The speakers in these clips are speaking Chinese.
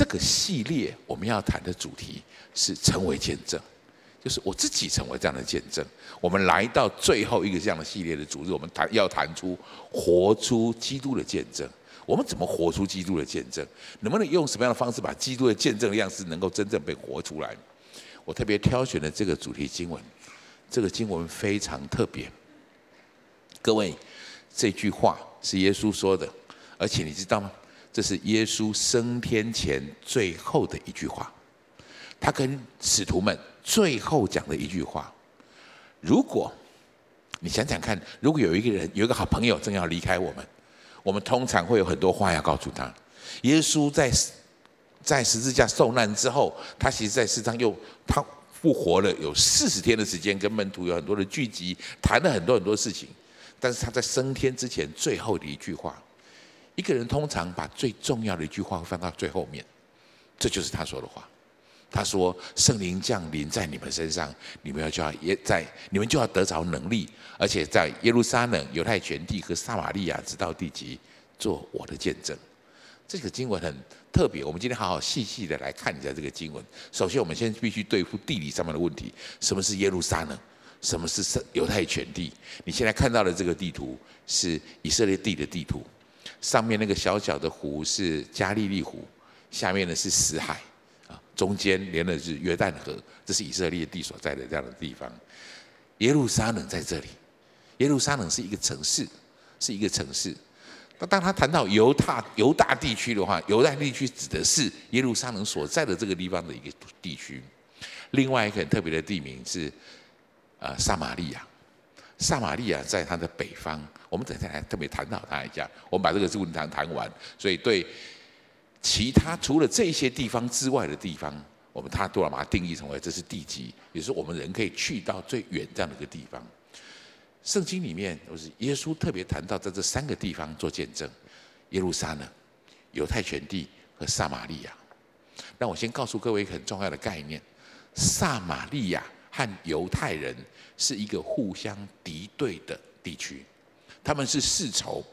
这个系列我们要谈的主题是成为见证，就是我自己成为这样的见证。我们来到最后一个这样的系列的主日，我们谈要谈出活出基督的见证。我们怎么活出基督的见证？能不能用什么样的方式把基督的见证的样式能够真正被活出来？我特别挑选了这个主题经文，这个经文非常特别。各位，这句话是耶稣说的，而且你知道吗？这是耶稣升天前最后的一句话，他跟使徒们最后讲的一句话。如果你想想看，如果有一个人有一个好朋友正要离开我们。我们通常会有很多话要告诉他。耶稣在在十字架受难之后，他其实在世上又他复活了，有四十天的时间，跟门徒有很多的聚集，谈了很多很多事情。但是他在升天之前最后的一句话，一个人通常把最重要的一句话放到最后面，这就是他说的话。他说：“圣灵降临在你们身上，你们要就要也在，你们就要得着能力，而且在耶路撒冷、犹太全地和撒玛利亚直到地极，做我的见证。”这个经文很特别，我们今天好好细细的来看一下这个经文。首先，我们先必须对付地理上面的问题：什么是耶路撒冷？什么是犹太全地？你现在看到的这个地图是以色列地的地图，上面那个小小的湖是加利利湖，下面呢是死海。啊中间连的是约旦河，这是以色列地所在的这样的地方。耶路撒冷在这里，耶路撒冷是一个城市，是一个城市。那当他谈到犹太犹大地区的话，犹大地区指的是耶路撒冷所在的这个地方的一个地区。另外一个很特别的地名是啊撒玛利亚，撒玛利亚在它的北方。我们等下来特别谈到他一下。我们把这个问题谈完，所以对。其他除了这些地方之外的地方，我们他都要把它定义成为这是地极，也是我们人可以去到最远这样的一个地方。圣经里面都是耶稣特别谈到在这三个地方做见证：耶路撒冷、犹太全地和撒玛利亚。那我先告诉各位一个很重要的概念：撒玛利亚和犹太人是一个互相敌对的地区，他们是世仇。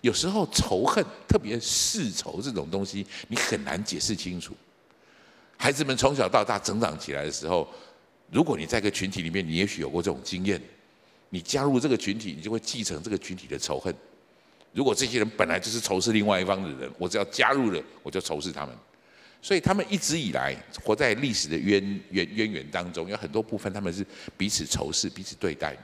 有时候仇恨，特别世仇这种东西，你很难解释清楚。孩子们从小到大成长起来的时候，如果你在一个群体里面，你也许有过这种经验，你加入这个群体，你就会继承这个群体的仇恨。如果这些人本来就是仇视另外一方的人，我只要加入了，我就仇视他们。所以他们一直以来活在历史的渊渊渊源当中，有很多部分他们是彼此仇视、彼此对待。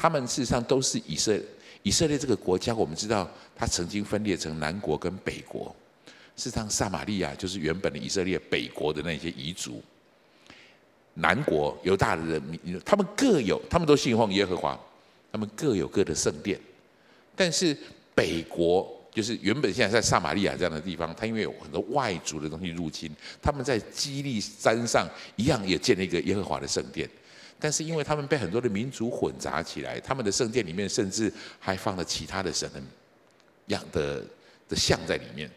他们事实上都是以色。以色列这个国家，我们知道它曾经分裂成南国跟北国。事实上，撒玛利亚就是原本的以色列北国的那些遗族。南国犹大的人民，他们各有，他们都信奉耶和华，他们各有各的圣殿。但是北国就是原本现在在撒玛利亚这样的地方，它因为有很多外族的东西入侵，他们在基利山上一样也建了一个耶和华的圣殿。但是因为他们被很多的民族混杂起来，他们的圣殿里面甚至还放了其他的神的样的的像在里面，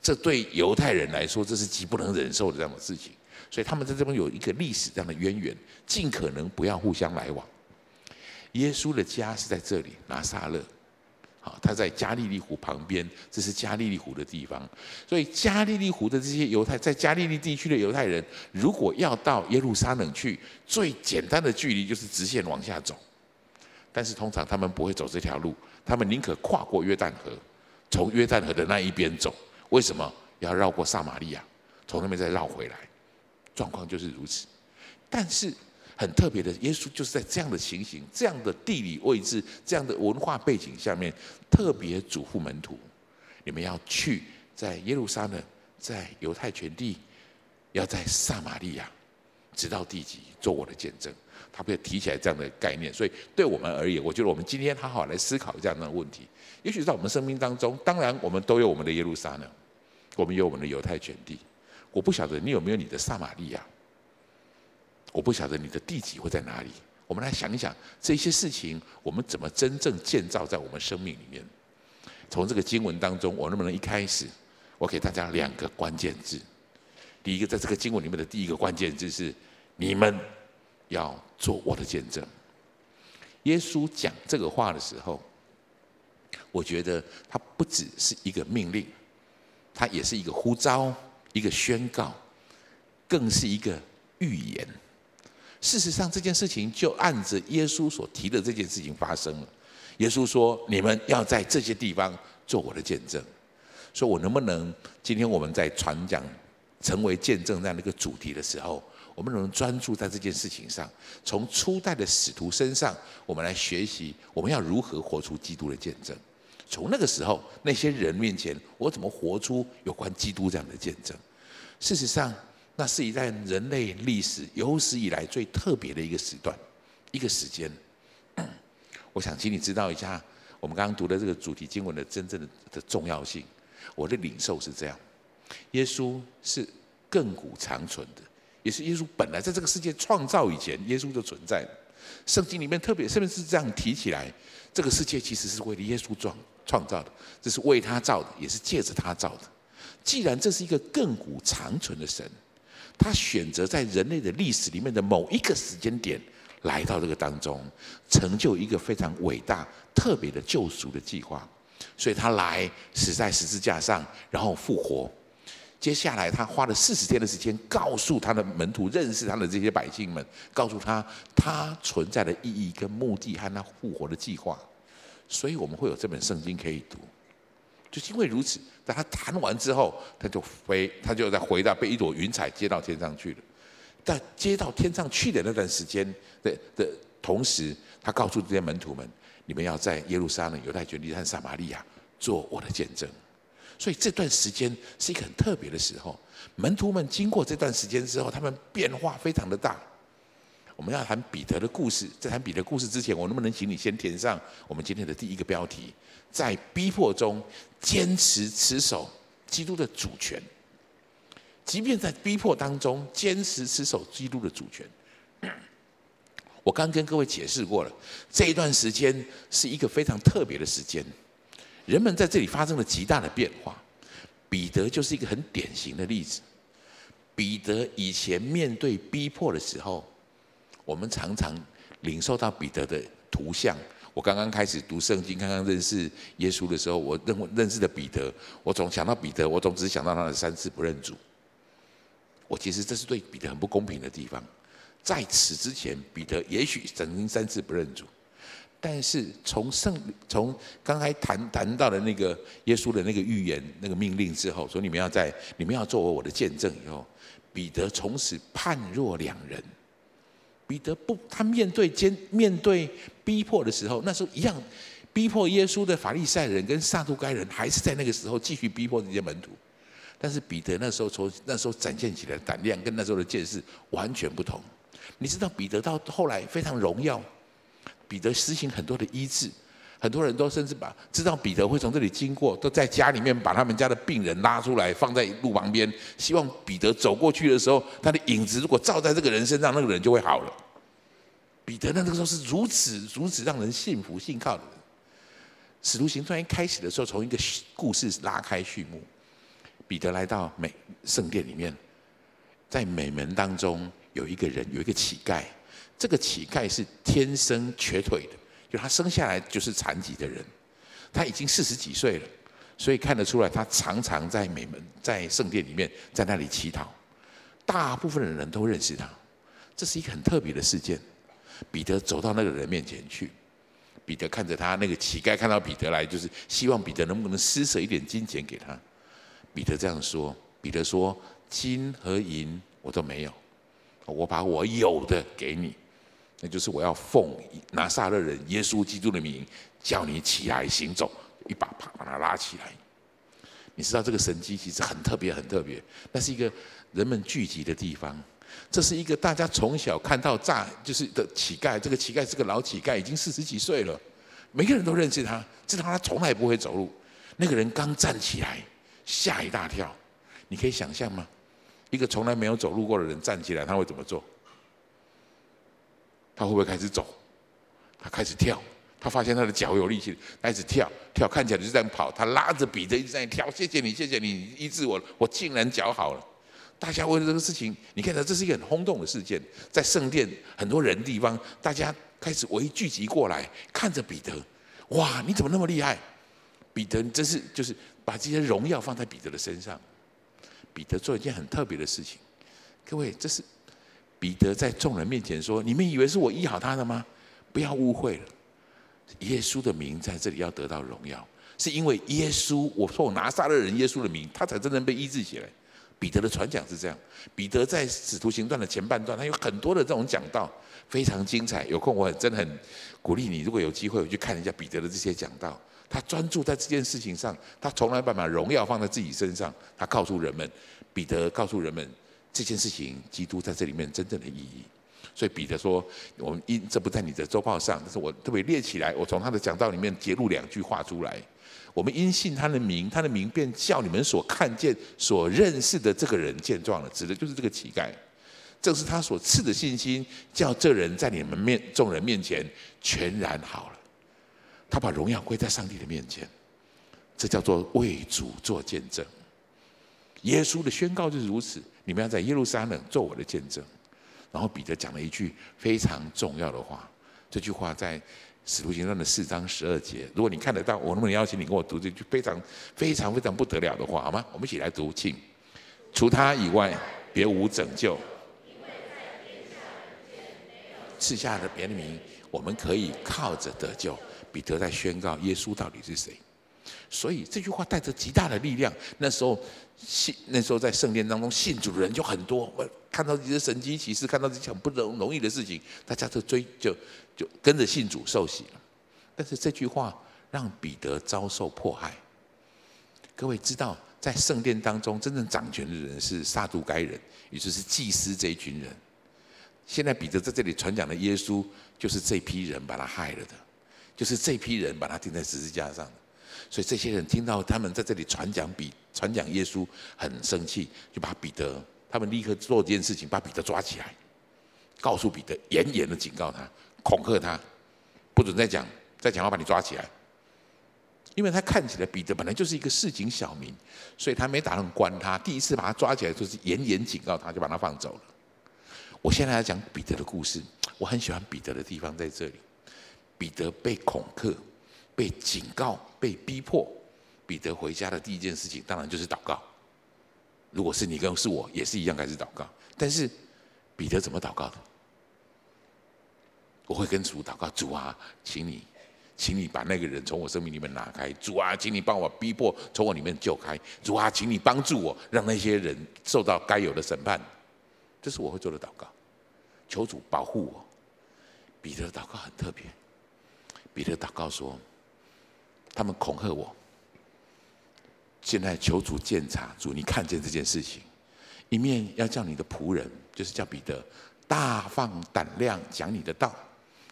这对犹太人来说，这是极不能忍受的这样的事情。所以他们在这边有一个历史这样的渊源，尽可能不要互相来往。耶稣的家是在这里，拿撒勒。他在加利利湖旁边，这是加利利湖的地方。所以加利利湖的这些犹太，在加利利地区的犹太人，如果要到耶路撒冷去，最简单的距离就是直线往下走。但是通常他们不会走这条路，他们宁可跨过约旦河，从约旦河的那一边走。为什么要绕过撒玛利亚，从那边再绕回来？状况就是如此。但是。很特别的，耶稣就是在这样的情形、这样的地理位置、这样的文化背景下面，特别嘱咐门徒：你们要去在耶路撒冷，在犹太全地，要在撒玛利亚，直到地极，做我的见证。他不要提起来这样的概念，所以对我们而言，我觉得我们今天好好来思考这样的问题。也许在我们生命当中，当然我们都有我们的耶路撒冷，我们有我们的犹太全地。我不晓得你有没有你的撒玛利亚。我不晓得你的地址会在哪里。我们来想一想这些事情，我们怎么真正建造在我们生命里面？从这个经文当中，我能不能一开始，我给大家两个关键字？第一个，在这个经文里面的第一个关键字是：你们要做我的见证。耶稣讲这个话的时候，我觉得他不只是一个命令，他也是一个呼召，一个宣告，更是一个预言。事实上，这件事情就按着耶稣所提的这件事情发生了。耶稣说：“你们要在这些地方做我的见证。”说我能不能今天我们在传讲成为见证这样的一个主题的时候，我们能不能专注在这件事情上，从初代的使徒身上，我们来学习我们要如何活出基督的见证。从那个时候那些人面前，我怎么活出有关基督这样的见证？事实上，那是一段人类历史有史以来最特别的一个时段，一个时间。我想请你知道一下，我们刚刚读的这个主题经文的真正的的重要性。我的领受是这样：耶稣是亘古长存的，也是耶稣本来在这个世界创造以前，耶稣就存在。圣经里面特别，甚至是这样提起来，这个世界其实是为了耶稣创创造的，这是为他造的，也是借着他造的。既然这是一个亘古长存的神，他选择在人类的历史里面的某一个时间点来到这个当中，成就一个非常伟大、特别的救赎的计划。所以他来死在十字架上，然后复活。接下来他花了四十天的时间，告诉他的门徒，认识他的这些百姓们，告诉他他存在的意义跟目的和他复活的计划。所以我们会有这本圣经可以读。就因为如此，在他弹完之后，他就飞，他就在回到被一朵云彩接到天上去了。但接到天上去的那段时间的的同时，他告诉这些门徒们。你们要在耶路撒冷、犹太全地和撒玛利亚做我的见证，所以这段时间是一个很特别的时候。门徒们经过这段时间之后，他们变化非常的大。我们要谈彼得的故事，在谈彼得故事之前，我能不能请你先填上我们今天的第一个标题：在逼迫中坚持持守基督的主权，即便在逼迫当中坚持持守基督的主权。我刚跟各位解释过了，这一段时间是一个非常特别的时间，人们在这里发生了极大的变化。彼得就是一个很典型的例子。彼得以前面对逼迫的时候，我们常常领受到彼得的图像。我刚刚开始读圣经，刚刚认识耶稣的时候，我认认识的彼得，我总想到彼得，我总只想到他的三次不认主。我其实这是对彼得很不公平的地方。在此之前，彼得也许曾经三次不认主，但是从圣从刚才谈谈到的那个耶稣的那个预言、那个命令之后，说你们要在你们要作为我的见证以后，彼得从此判若两人。彼得不，他面对坚面对逼迫的时候，那时候一样逼迫耶稣的法利赛人跟撒都该人，还是在那个时候继续逼迫这些门徒。但是彼得那时候从那时候展现起来胆量跟那时候的见识完全不同。你知道彼得到后来非常荣耀，彼得实行很多的医治，很多人都甚至把知道彼得会从这里经过，都在家里面把他们家的病人拉出来放在路旁边，希望彼得走过去的时候，他的影子如果照在这个人身上，那个人就会好了。彼得那个时候是如此如此让人信服信靠的人。使徒行传一开始的时候，从一个故事拉开序幕，彼得来到美圣殿里面，在美门当中。有一个人，有一个乞丐，这个乞丐是天生瘸腿的，就他生下来就是残疾的人，他已经四十几岁了，所以看得出来，他常常在美门，在圣殿里面，在那里乞讨，大部分的人都认识他，这是一个很特别的事件。彼得走到那个人面前去，彼得看着他，那个乞丐看到彼得来，就是希望彼得能不能施舍一点金钱给他。彼得这样说，彼得说：“金和银我都没有。”我把我有的给你，那就是我要奉拿撒勒人耶稣基督的名，叫你起来行走，一把把把他拉起来。你知道这个神迹其实很特别，很特别。那是一个人们聚集的地方，这是一个大家从小看到大就是的乞丐。这个乞丐是个老乞丐，已经四十几岁了，每个人都认识他，知道他从来不会走路。那个人刚站起来，吓一大跳。你可以想象吗？一个从来没有走路过的人站起来，他会怎么做？他会不会开始走？他开始跳。他发现他的脚有力气，开始跳跳，看起来就是在跑。他拉着彼得一直在跳。谢谢你，谢谢你医治我，我竟然脚好了。大家为了这个事情，你看到这是一个很轰动的事件，在圣殿很多人地方，大家开始围聚集过来，看着彼得。哇，你怎么那么厉害？彼得，真是就是把这些荣耀放在彼得的身上。彼得做一件很特别的事情。各位，这是彼得在众人面前说：“你们以为是我医好他的吗？不要误会了，耶稣的名在这里要得到荣耀，是因为耶稣，我说我拿撒勒人耶稣的名，他才真正被医治起来。”彼得的传讲是这样，彼得在使徒行传的前半段，他有很多的这种讲道，非常精彩。有空我很真的很鼓励你，如果有机会，我去看一下彼得的这些讲道。他专注在这件事情上，他从来不把荣耀放在自己身上。他告诉人们，彼得告诉人们这件事情，基督在这里面真正的意义。所以彼得说：“我们因这不在你的周报上，但是我特别列起来，我从他的讲道里面截录两句话出来。”我们因信他的名，他的名便叫你们所看见、所认识的这个人见状了，指的就是这个乞丐。正是他所赐的信心，叫这人在你们面众人面前全然好了。他把荣耀归在上帝的面前，这叫做为主做见证。耶稣的宣告就是如此：你们要在耶路撒冷做我的见证。然后彼得讲了一句非常重要的话，这句话在。使徒行传的四章十二节，如果你看得到，我能不能邀请你跟我读这句非常非常非常不得了的话，好吗？我们一起来读，请。除他以外，别无拯救。赐下的别的名，我们可以靠着得救。彼得在宣告耶稣到底是谁。所以这句话带着极大的力量。那时候信，那时候在圣殿当中信主的人就很多。我看到这些神迹骑士，看到这些很不容容易的事情，大家都追就。就跟着信主受洗了，但是这句话让彼得遭受迫害。各位知道，在圣殿当中，真正掌权的人是撒都该人，也就是祭司这一群人。现在彼得在这里传讲的耶稣，就是这批人把他害了的，就是这批人把他钉在十字架上。所以这些人听到他们在这里传讲比传讲耶稣，很生气，就把彼得，他们立刻做这件事情，把彼得抓起来，告诉彼得，严严的警告他。恐吓他，不准再讲，再讲话把你抓起来。因为他看起来彼得本来就是一个市井小民，所以他没打算关他。第一次把他抓起来，就是严严警告他，就把他放走了。我现在要讲彼得的故事，我很喜欢彼得的地方在这里。彼得被恐吓、被警告、被逼迫，彼得回家的第一件事情，当然就是祷告。如果是你跟是我，也是一样开始祷告。但是彼得怎么祷告的？我会跟主祷告，主啊，请你，请你把那个人从我生命里面拿开。主啊，请你帮我逼迫从我里面救开。主啊，请你帮助我，让那些人受到该有的审判。这是我会做的祷告，求主保护我。彼得祷告很特别，彼得祷告说，他们恐吓我，现在求主鉴察，主你看见这件事情，一面要叫你的仆人，就是叫彼得，大放胆量讲你的道。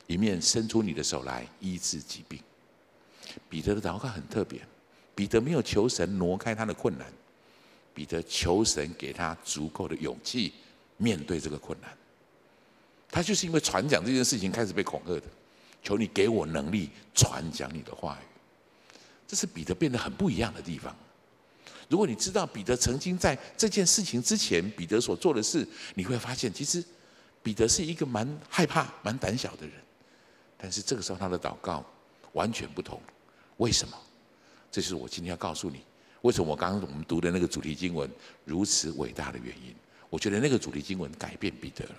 一面伸出你的手来医治疾病。彼得的祷告很特别，彼得没有求神挪开他的困难，彼得求神给他足够的勇气面对这个困难。他就是因为传讲这件事情开始被恐吓的，求你给我能力传讲你的话语。这是彼得变得很不一样的地方。如果你知道彼得曾经在这件事情之前，彼得所做的事，你会发现其实彼得是一个蛮害怕、蛮胆小的人。但是这个时候他的祷告完全不同，为什么？这是我今天要告诉你，为什么我刚刚我们读的那个主题经文如此伟大的原因。我觉得那个主题经文改变彼得了。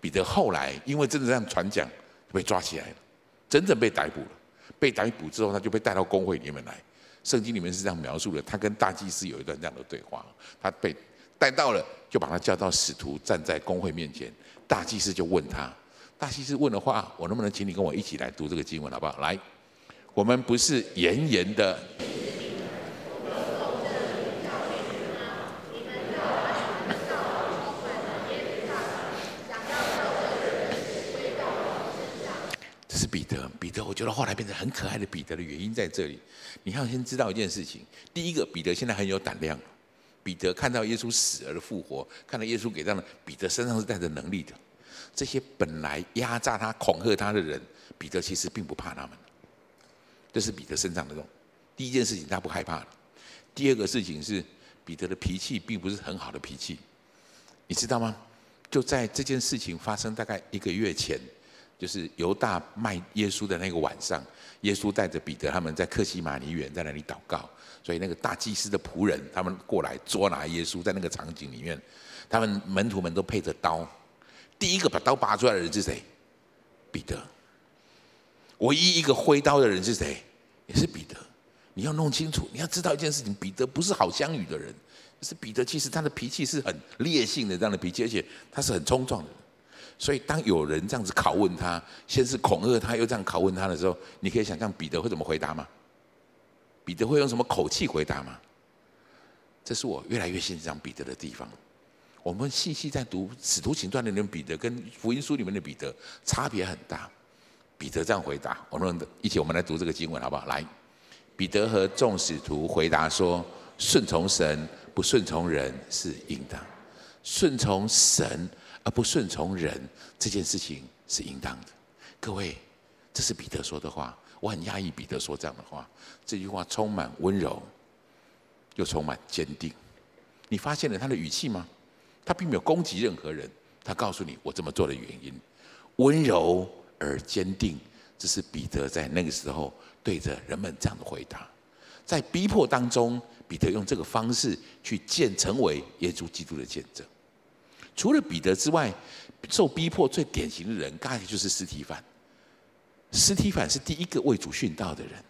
彼得后来因为真的这样传讲，被抓起来了，真正被逮捕了。被逮捕之后，他就被带到工会里面来。圣经里面是这样描述的：他跟大祭司有一段这样的对话。他被带到了，就把他叫到使徒站在工会面前，大祭司就问他。大祭司问的话，我能不能请你跟我一起来读这个经文，好不好？来，我们不是严严的。是彼得，彼得，我觉得后来变成很可爱的彼得的原因在这里。你要先知道一件事情，第一个，彼得现在很有胆量。彼得看到耶稣死而复活，看到耶稣给他的，彼得身上是带着能力的。这些本来压榨他、恐吓他的人，彼得其实并不怕他们。这是彼得身上的这种第一件事情，他不害怕。第二个事情是，彼得的脾气并不是很好的脾气，你知道吗？就在这件事情发生大概一个月前，就是犹大卖耶稣的那个晚上，耶稣带着彼得他们在客西马尼园在那里祷告，所以那个大祭司的仆人他们过来捉拿耶稣，在那个场景里面，他们门徒们都配着刀，第一个把刀拔出来的人是谁？彼得。唯一一个挥刀的人是谁？也是彼得。你要弄清楚，你要知道一件事情：彼得不是好相与的人，是彼得其实他的脾气是很烈性的这样的脾气，而且他是很冲撞的。所以当有人这样子拷问他，先是恐吓他，又这样拷问他的时候，你可以想象彼得会怎么回答吗？彼得会用什么口气回答吗？这是我越来越欣赏彼得的地方。我们细细在读《使徒行传》里面彼得跟福音书里面的彼得差别很大。彼得这样回答，我们一起我们来读这个经文好不好？来，彼得和众使徒回答说：“顺从神，不顺从人是应当；顺从神而不顺从人，这件事情是应当的。”各位，这是彼得说的话，我很讶异彼得说这样的话。这句话充满温柔，又充满坚定。你发现了他的语气吗？他并没有攻击任何人，他告诉你我这么做的原因，温柔。而坚定，这是彼得在那个时候对着人们这样的回答。在逼迫当中，彼得用这个方式去见成为耶稣基督的见证。除了彼得之外，受逼迫最典型的人，大概就是斯提反。司提反是第一个为主殉道的人。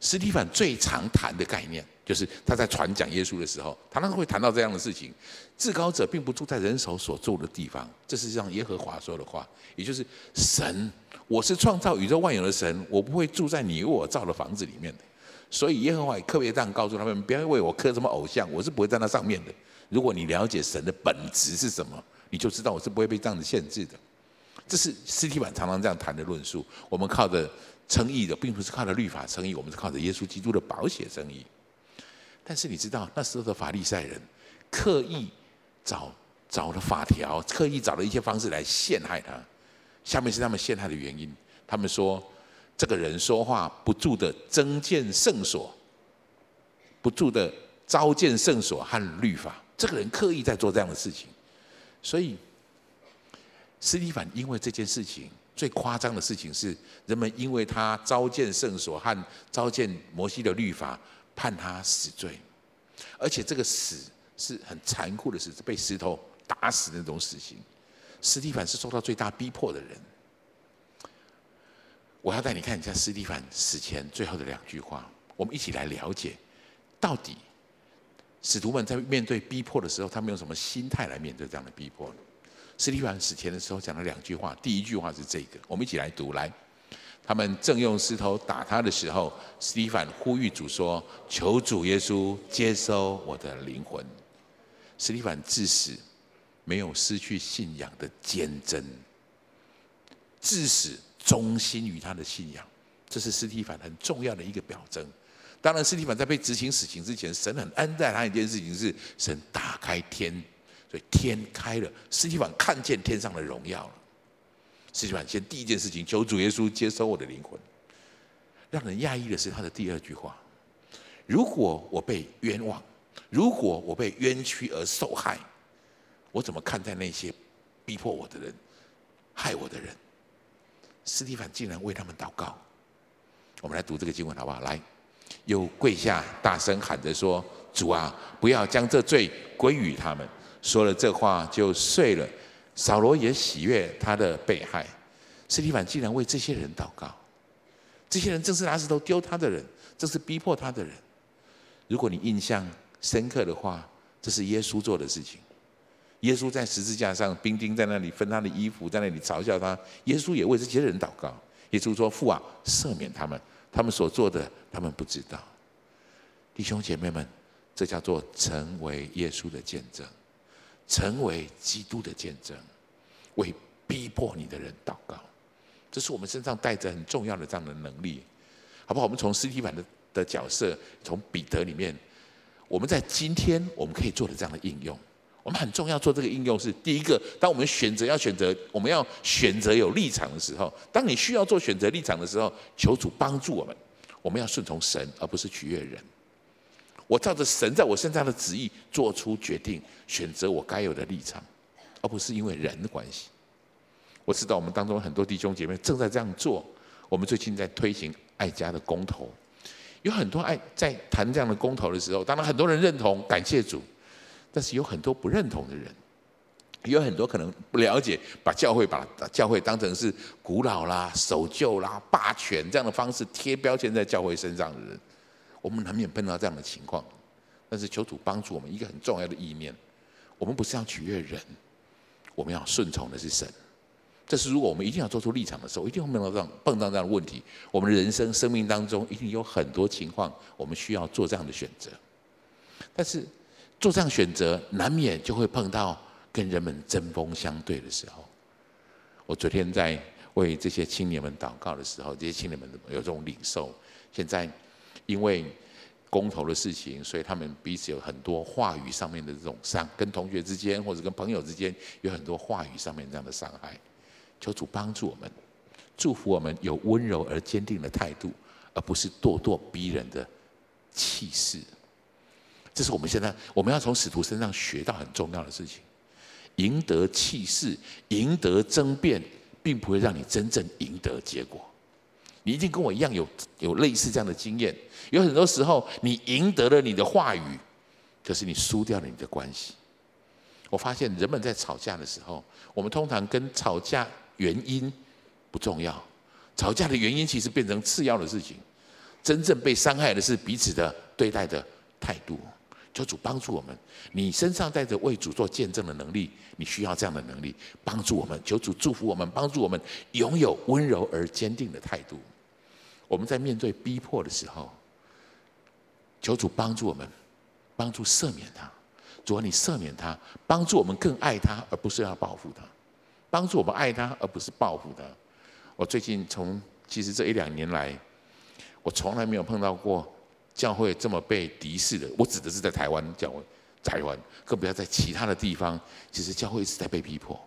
斯提反最常谈的概念，就是他在传讲耶稣的时候，他常常会谈到这样的事情：至高者并不住在人手所住的地方，这是让耶和华说的话，也就是神。我是创造宇宙万有的神，我不会住在你为我造的房子里面的。所以耶和华也特别这样告诉他们：不要为我刻什么偶像，我是不会在那上面的。如果你了解神的本质是什么，你就知道我是不会被这样子限制的。这是斯提版常常这样谈的论述。我们靠着称义的，并不是靠着律法称义，我们是靠着耶稣基督的宝血称义。但是你知道那时候的法利赛人刻意找找了法条，刻意找了一些方式来陷害他。下面是他们陷害的原因。他们说，这个人说话不住的增建圣所，不住的召见圣所和律法。这个人刻意在做这样的事情。所以，斯蒂凡因为这件事情，最夸张的事情是，人们因为他召见圣所和召见摩西的律法，判他死罪。而且这个死是很残酷的死，是被石头打死的那种死刑。斯蒂凡是受到最大逼迫的人。我要带你看一下斯蒂凡死前最后的两句话，我们一起来了解，到底使徒们在面对逼迫的时候，他们用什么心态来面对这样的逼迫？呢？斯蒂凡死前的时候讲了两句话，第一句话是这个，我们一起来读来。他们正用石头打他的时候，斯蒂凡呼吁主说：“求主耶稣接收我的灵魂。”斯蒂凡至死。没有失去信仰的坚贞，至死忠心于他的信仰，这是斯蒂凡很重要的一个表征。当然，司提反在被执行死刑之前，神很恩待他一件事情是，神打开天，所以天开了，司提反看见天上的荣耀了。司提反先第一件事情，求主耶稣接收我的灵魂。让人讶异的是他的第二句话：如果我被冤枉，如果我被冤屈而受害。我怎么看待那些逼迫我的人、害我的人？司提反竟然为他们祷告。我们来读这个经文好不好？来，又跪下，大声喊着说：“主啊，不要将这罪归于他们。”说了这话就睡了。扫罗也喜悦他的被害。司提凡竟然为这些人祷告。这些人正是拿石头丢他的人，正是逼迫他的人。如果你印象深刻的话，这是耶稣做的事情。耶稣在十字架上，兵丁在那里分他的衣服，在那里嘲笑他。耶稣也为这些人祷告。耶稣说：“父啊，赦免他们，他们所做的，他们不知道。”弟兄姐妹们，这叫做成为耶稣的见证，成为基督的见证，为逼迫你的人祷告。这是我们身上带着很重要的这样的能力，好不好？我们从司提反的的角色，从彼得里面，我们在今天我们可以做的这样的应用。我们很重要做这个应用是第一个，当我们选择要选择，我们要选择有立场的时候，当你需要做选择立场的时候，求主帮助我们。我们要顺从神，而不是取悦人。我照着神在我身上的旨意做出决定，选择我该有的立场，而不是因为人的关系。我知道我们当中很多弟兄姐妹正在这样做。我们最近在推行爱家的公投，有很多爱在谈这样的公投的时候，当然很多人认同，感谢主，但是有很多不认同的人，有很多可能不了解，把教会把教会当成是古老啦、守旧啦、霸权这样的方式贴标签在教会身上的人，我们难免碰到这样的情况。但是求主帮助我们一个很重要的意念，我们不是要取悦人，我们要顺从的是神。这是如果我们一定要做出立场的时候，一定会碰到这样碰到这样的问题。我们的人生生命当中一定有很多情况，我们需要做这样的选择。但是做这样选择，难免就会碰到跟人们针锋相对的时候。我昨天在为这些青年们祷告的时候，这些青年们有这种领受。现在因为公投的事情，所以他们彼此有很多话语上面的这种伤，跟同学之间或者跟朋友之间有很多话语上面这样的伤害。求主帮助我们，祝福我们有温柔而坚定的态度，而不是咄咄逼人的气势。这是我们现在我们要从使徒身上学到很重要的事情。赢得气势，赢得争辩，并不会让你真正赢得结果。你一定跟我一样有有类似这样的经验。有很多时候，你赢得了你的话语，可是你输掉了你的关系。我发现人们在吵架的时候，我们通常跟吵架。原因不重要，吵架的原因其实变成次要的事情。真正被伤害的是彼此的对待的态度。求主帮助我们，你身上带着为主做见证的能力，你需要这样的能力帮助我们。求主祝福我们，帮助我们拥有温柔而坚定的态度。我们在面对逼迫的时候，求主帮助我们，帮助赦免他。主啊，你赦免他，帮助我们更爱他，而不是要报复他。帮助我们爱他，而不是报复他。我最近从其实这一两年来，我从来没有碰到过教会这么被敌视的。我指的是在台湾教会，台湾更不要在其他的地方。其实教会一直在被逼迫。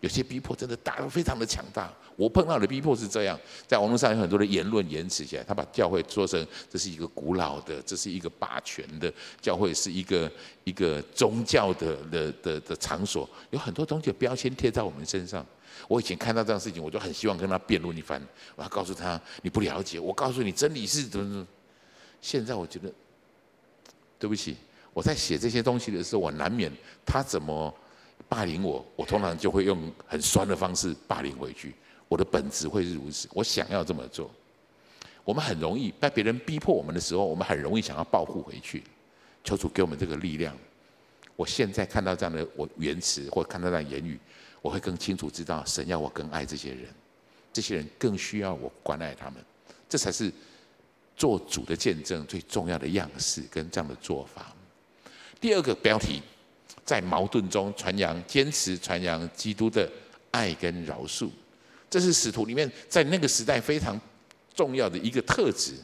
有些逼迫真的大，非常的强大。我碰到的逼迫是这样，在网络上有很多的言论言辞起来，他把教会说成这是一个古老的，这是一个霸权的教会，是一个一个宗教的的的的场所，有很多东西的标签贴在我们身上。我以前看到这样事情，我就很希望跟他辩论一番，我要告诉他你不了解，我告诉你真理是怎么怎么。现在我觉得，对不起，我在写这些东西的时候，我难免他怎么。霸凌我，我通常就会用很酸的方式霸凌回去。我的本质会是如此，我想要这么做。我们很容易在别人逼迫我们的时候，我们很容易想要报复回去。求主给我们这个力量。我现在看到这样的我言辞，或看到这样的言语，我会更清楚知道神要我更爱这些人，这些人更需要我关爱他们。这才是做主的见证最重要的样式跟这样的做法。第二个标题。在矛盾中传扬、坚持传扬基督的爱跟饶恕，这是使徒里面在那个时代非常重要的一个特质。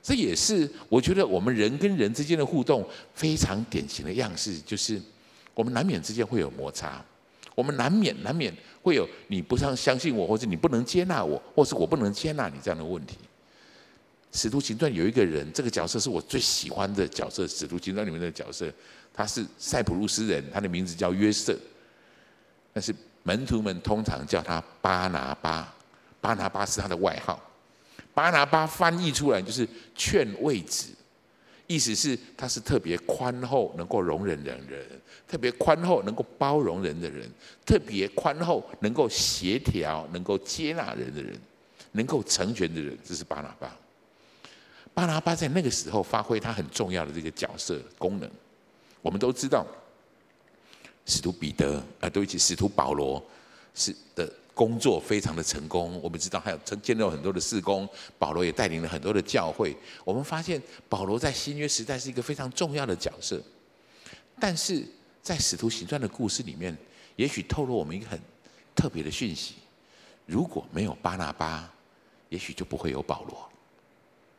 这也是我觉得我们人跟人之间的互动非常典型的样式，就是我们难免之间会有摩擦，我们难免难免会有你不相相信我，或者你不能接纳我，或是我不能接纳你这样的问题。使徒行传有一个人，这个角色是我最喜欢的角色，使徒行传里面的角色。他是塞浦路斯人，他的名字叫约瑟，但是门徒们通常叫他巴拿巴，巴拿巴是他的外号。巴拿巴翻译出来就是劝慰子，意思是他是特别宽厚，能够容忍人的人，特别宽厚，能够包容人的人，特别宽厚，能够协调，能够接纳人的人，能够成全的人，这是巴拿巴。巴拿巴在那个时候发挥他很重要的这个角色功能。我们都知道，使徒彼得啊，对不起，使徒保罗是的工作非常的成功。我们知道，还有曾建立了很多的事工，保罗也带领了很多的教会。我们发现，保罗在新约时代是一个非常重要的角色。但是在使徒行传的故事里面，也许透露我们一个很特别的讯息：如果没有巴拿巴，也许就不会有保罗；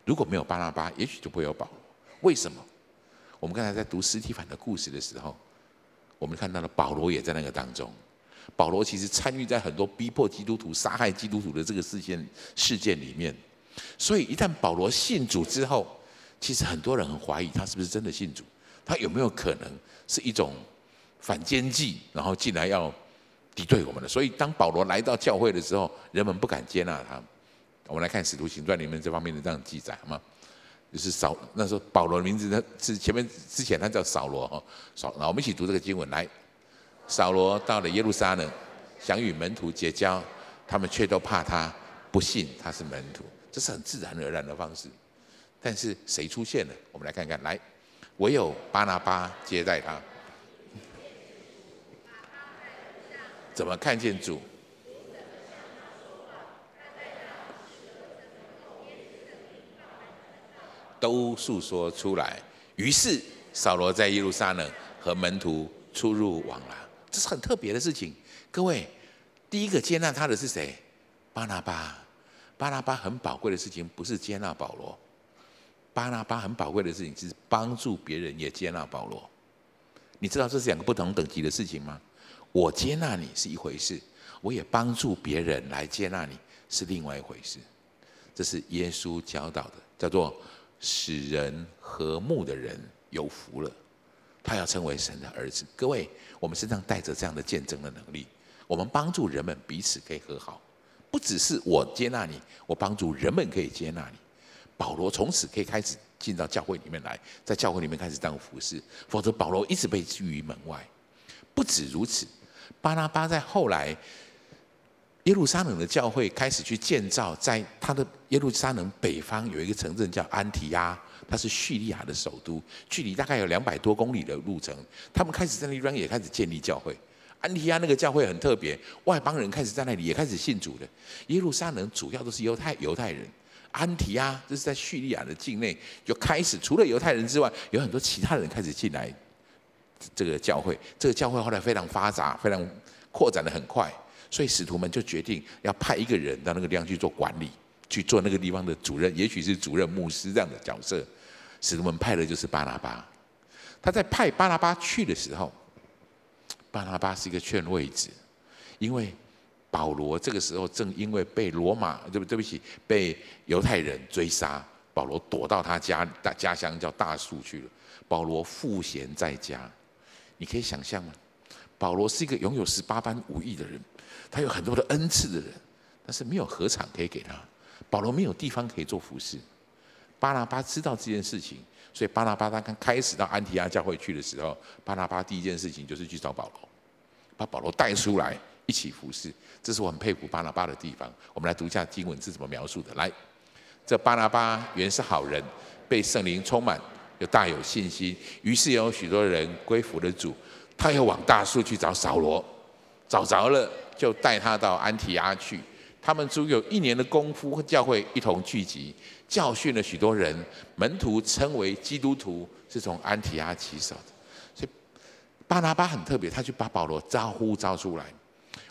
如果没有巴拿巴，也许就不会有保罗。为什么？我们刚才在读司提反的故事的时候，我们看到了保罗也在那个当中。保罗其实参与在很多逼迫基督徒、杀害基督徒的这个事件事件里面。所以一旦保罗信主之后，其实很多人很怀疑他是不是真的信主，他有没有可能是一种反间计，然后进来要敌对我们的。所以当保罗来到教会的时候，人们不敢接纳他。我们来看《使徒行传》里面这方面的这样记载，好吗？就是扫那时候保罗的名字，他是前面之前他叫扫罗哈。扫，那我们一起读这个经文来。扫罗到了耶路撒冷，想与门徒结交，他们却都怕他，不信他是门徒。这是很自然而然的方式。但是谁出现了？我们来看看，来，唯有巴拿巴接待他。怎么看见主？都诉说出来。于是扫罗在耶路撒冷和门徒出入往来，这是很特别的事情。各位，第一个接纳他的是谁？巴拿巴。巴拿巴很宝贵的事情不是接纳保罗，巴拿巴很宝贵的事情是帮助别人也接纳保罗。你知道这是两个不同等级的事情吗？我接纳你是一回事，我也帮助别人来接纳你是另外一回事。这是耶稣教导的，叫做使人和睦的人有福了，他要成为神的儿子。各位，我们身上带着这样的见证的能力，我们帮助人们彼此可以和好。不只是我接纳你，我帮助人们可以接纳你。保罗从此可以开始进到教会里面来，在教会里面开始当服侍，否则保罗一直被拒于门外。不止如此，巴拉巴在后来耶路撒冷的教会开始去建造，在他的耶路撒冷北方有一个城镇叫安提阿，它是叙利亚的首都，距离大概有两百多公里的路程。他们开始在那地方也开始建立教会。安提阿那个教会很特别，外邦人开始在那里也开始信主的。耶路撒冷主要都是犹太犹太人，安提阿这是在叙利亚的境内，就开始除了犹太人之外，有很多其他人开始进来这个教会。这个教会后来非常发达，非常扩展得很快，所以使徒们就决定要派一个人到那个地方去做管理，去做那个地方的主任，也许是主任牧师这样的角色。使徒们派的就是巴拿巴，他在派巴拿巴去的时候。巴拿巴是一个劝慰子，因为保罗这个时候正因为被罗马对不对不起被犹太人追杀，保罗躲到他家大家乡叫大树去了。保罗赋闲在家，你可以想象吗？保罗是一个拥有十八般武艺的人，他有很多的恩赐的人，但是没有合场可以给他，保罗没有地方可以做服侍。巴拿巴知道这件事情。所以巴拿巴他刚开始到安提阿教会去的时候，巴拿巴第一件事情就是去找保罗，把保罗带出来一起服侍。这是我很佩服巴拿巴的地方。我们来读一下经文是怎么描述的。来，这巴拿巴原是好人，被圣灵充满，又大有信心，于是有许多人归服了主。他又往大树去找扫罗，找着了就带他到安提阿去。他们足有一年的功夫，和教会一同聚集。教训了许多人，门徒称为基督徒，是从安提阿起手的。所以巴拿巴很特别，他去把保罗招呼招出来。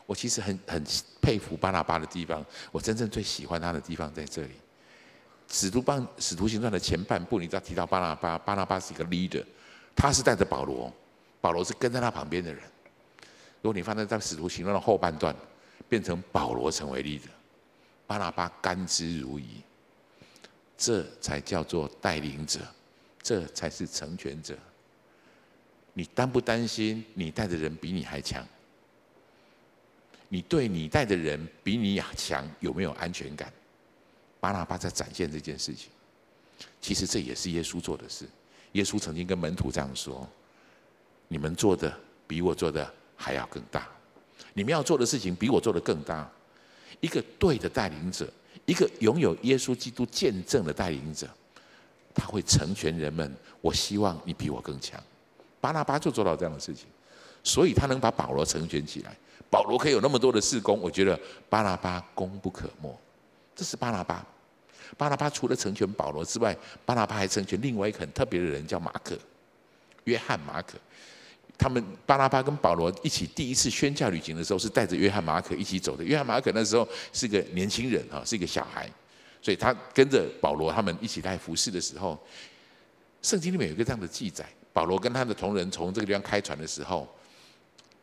我其实很很佩服巴拿巴的地方，我真正最喜欢他的地方在这里。使徒帮使徒行传的前半部，你知道提到巴拿巴，巴拿巴是一个 leader，他是带着保罗，保罗是跟在他旁边的人。如果你放在在使徒行传的后半段，变成保罗成为利者巴拿巴甘之如饴。这才叫做带领者，这才是成全者。你担不担心你带的人比你还强？你对你带的人比你强有没有安全感？巴拿巴在展现这件事情。其实这也是耶稣做的事。耶稣曾经跟门徒这样说：“你们做的比我做的还要更大，你们要做的事情比我做的更大。”一个对的带领者。一个拥有耶稣基督见证的带领者，他会成全人们。我希望你比我更强。巴拉巴就做到这样的事情，所以他能把保罗成全起来。保罗可以有那么多的事工，我觉得巴拉巴功不可没。这是巴拉巴。巴拉巴除了成全保罗之外，巴拉巴还成全另外一个很特别的人，叫马可，约翰马可。他们巴拉巴跟保罗一起第一次宣教旅行的时候，是带着约翰马可一起走的。约翰马可那时候是个年轻人啊，是一个小孩，所以他跟着保罗他们一起来服侍的时候，圣经里面有一个这样的记载：保罗跟他的同人从这个地方开船的时候，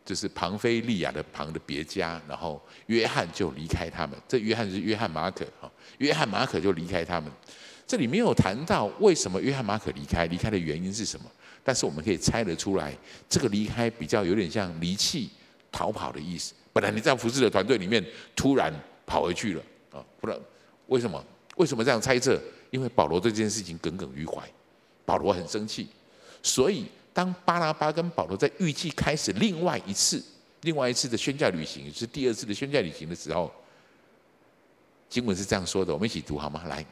就是庞菲利亚的庞的别家，然后约翰就离开他们。这约翰是约翰马可啊，约翰马可就离开他们。这里没有谈到为什么约翰马可离开，离开的原因是什么？但是我们可以猜得出来，这个离开比较有点像离弃、逃跑的意思，本来你在服侍的团队里面，突然跑回去了啊？不然为什么？为什么这样猜测？因为保罗对这件事情耿耿于怀，保罗很生气，所以当巴拉巴跟保罗在预计开始另外一次、另外一次的宣教旅行，是第二次的宣教旅行的时候，经文是这样说的，我们一起读好吗？来，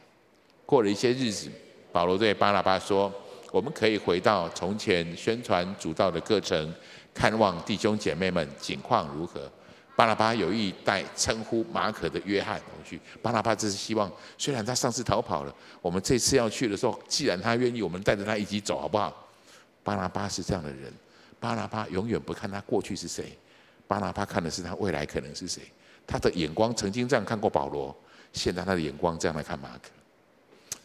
过了一些日子，保罗对巴拉巴说。我们可以回到从前宣传主道的各城，看望弟兄姐妹们景况如何。巴拉巴有意带称呼马可的约翰回去。巴拉巴这是希望，虽然他上次逃跑了，我们这次要去的时候，既然他愿意，我们带着他一起走，好不好？巴拉巴是这样的人，巴拉巴永远不看他过去是谁，巴拉巴看的是他未来可能是谁。他的眼光曾经这样看过保罗，现在他的眼光这样来看马可。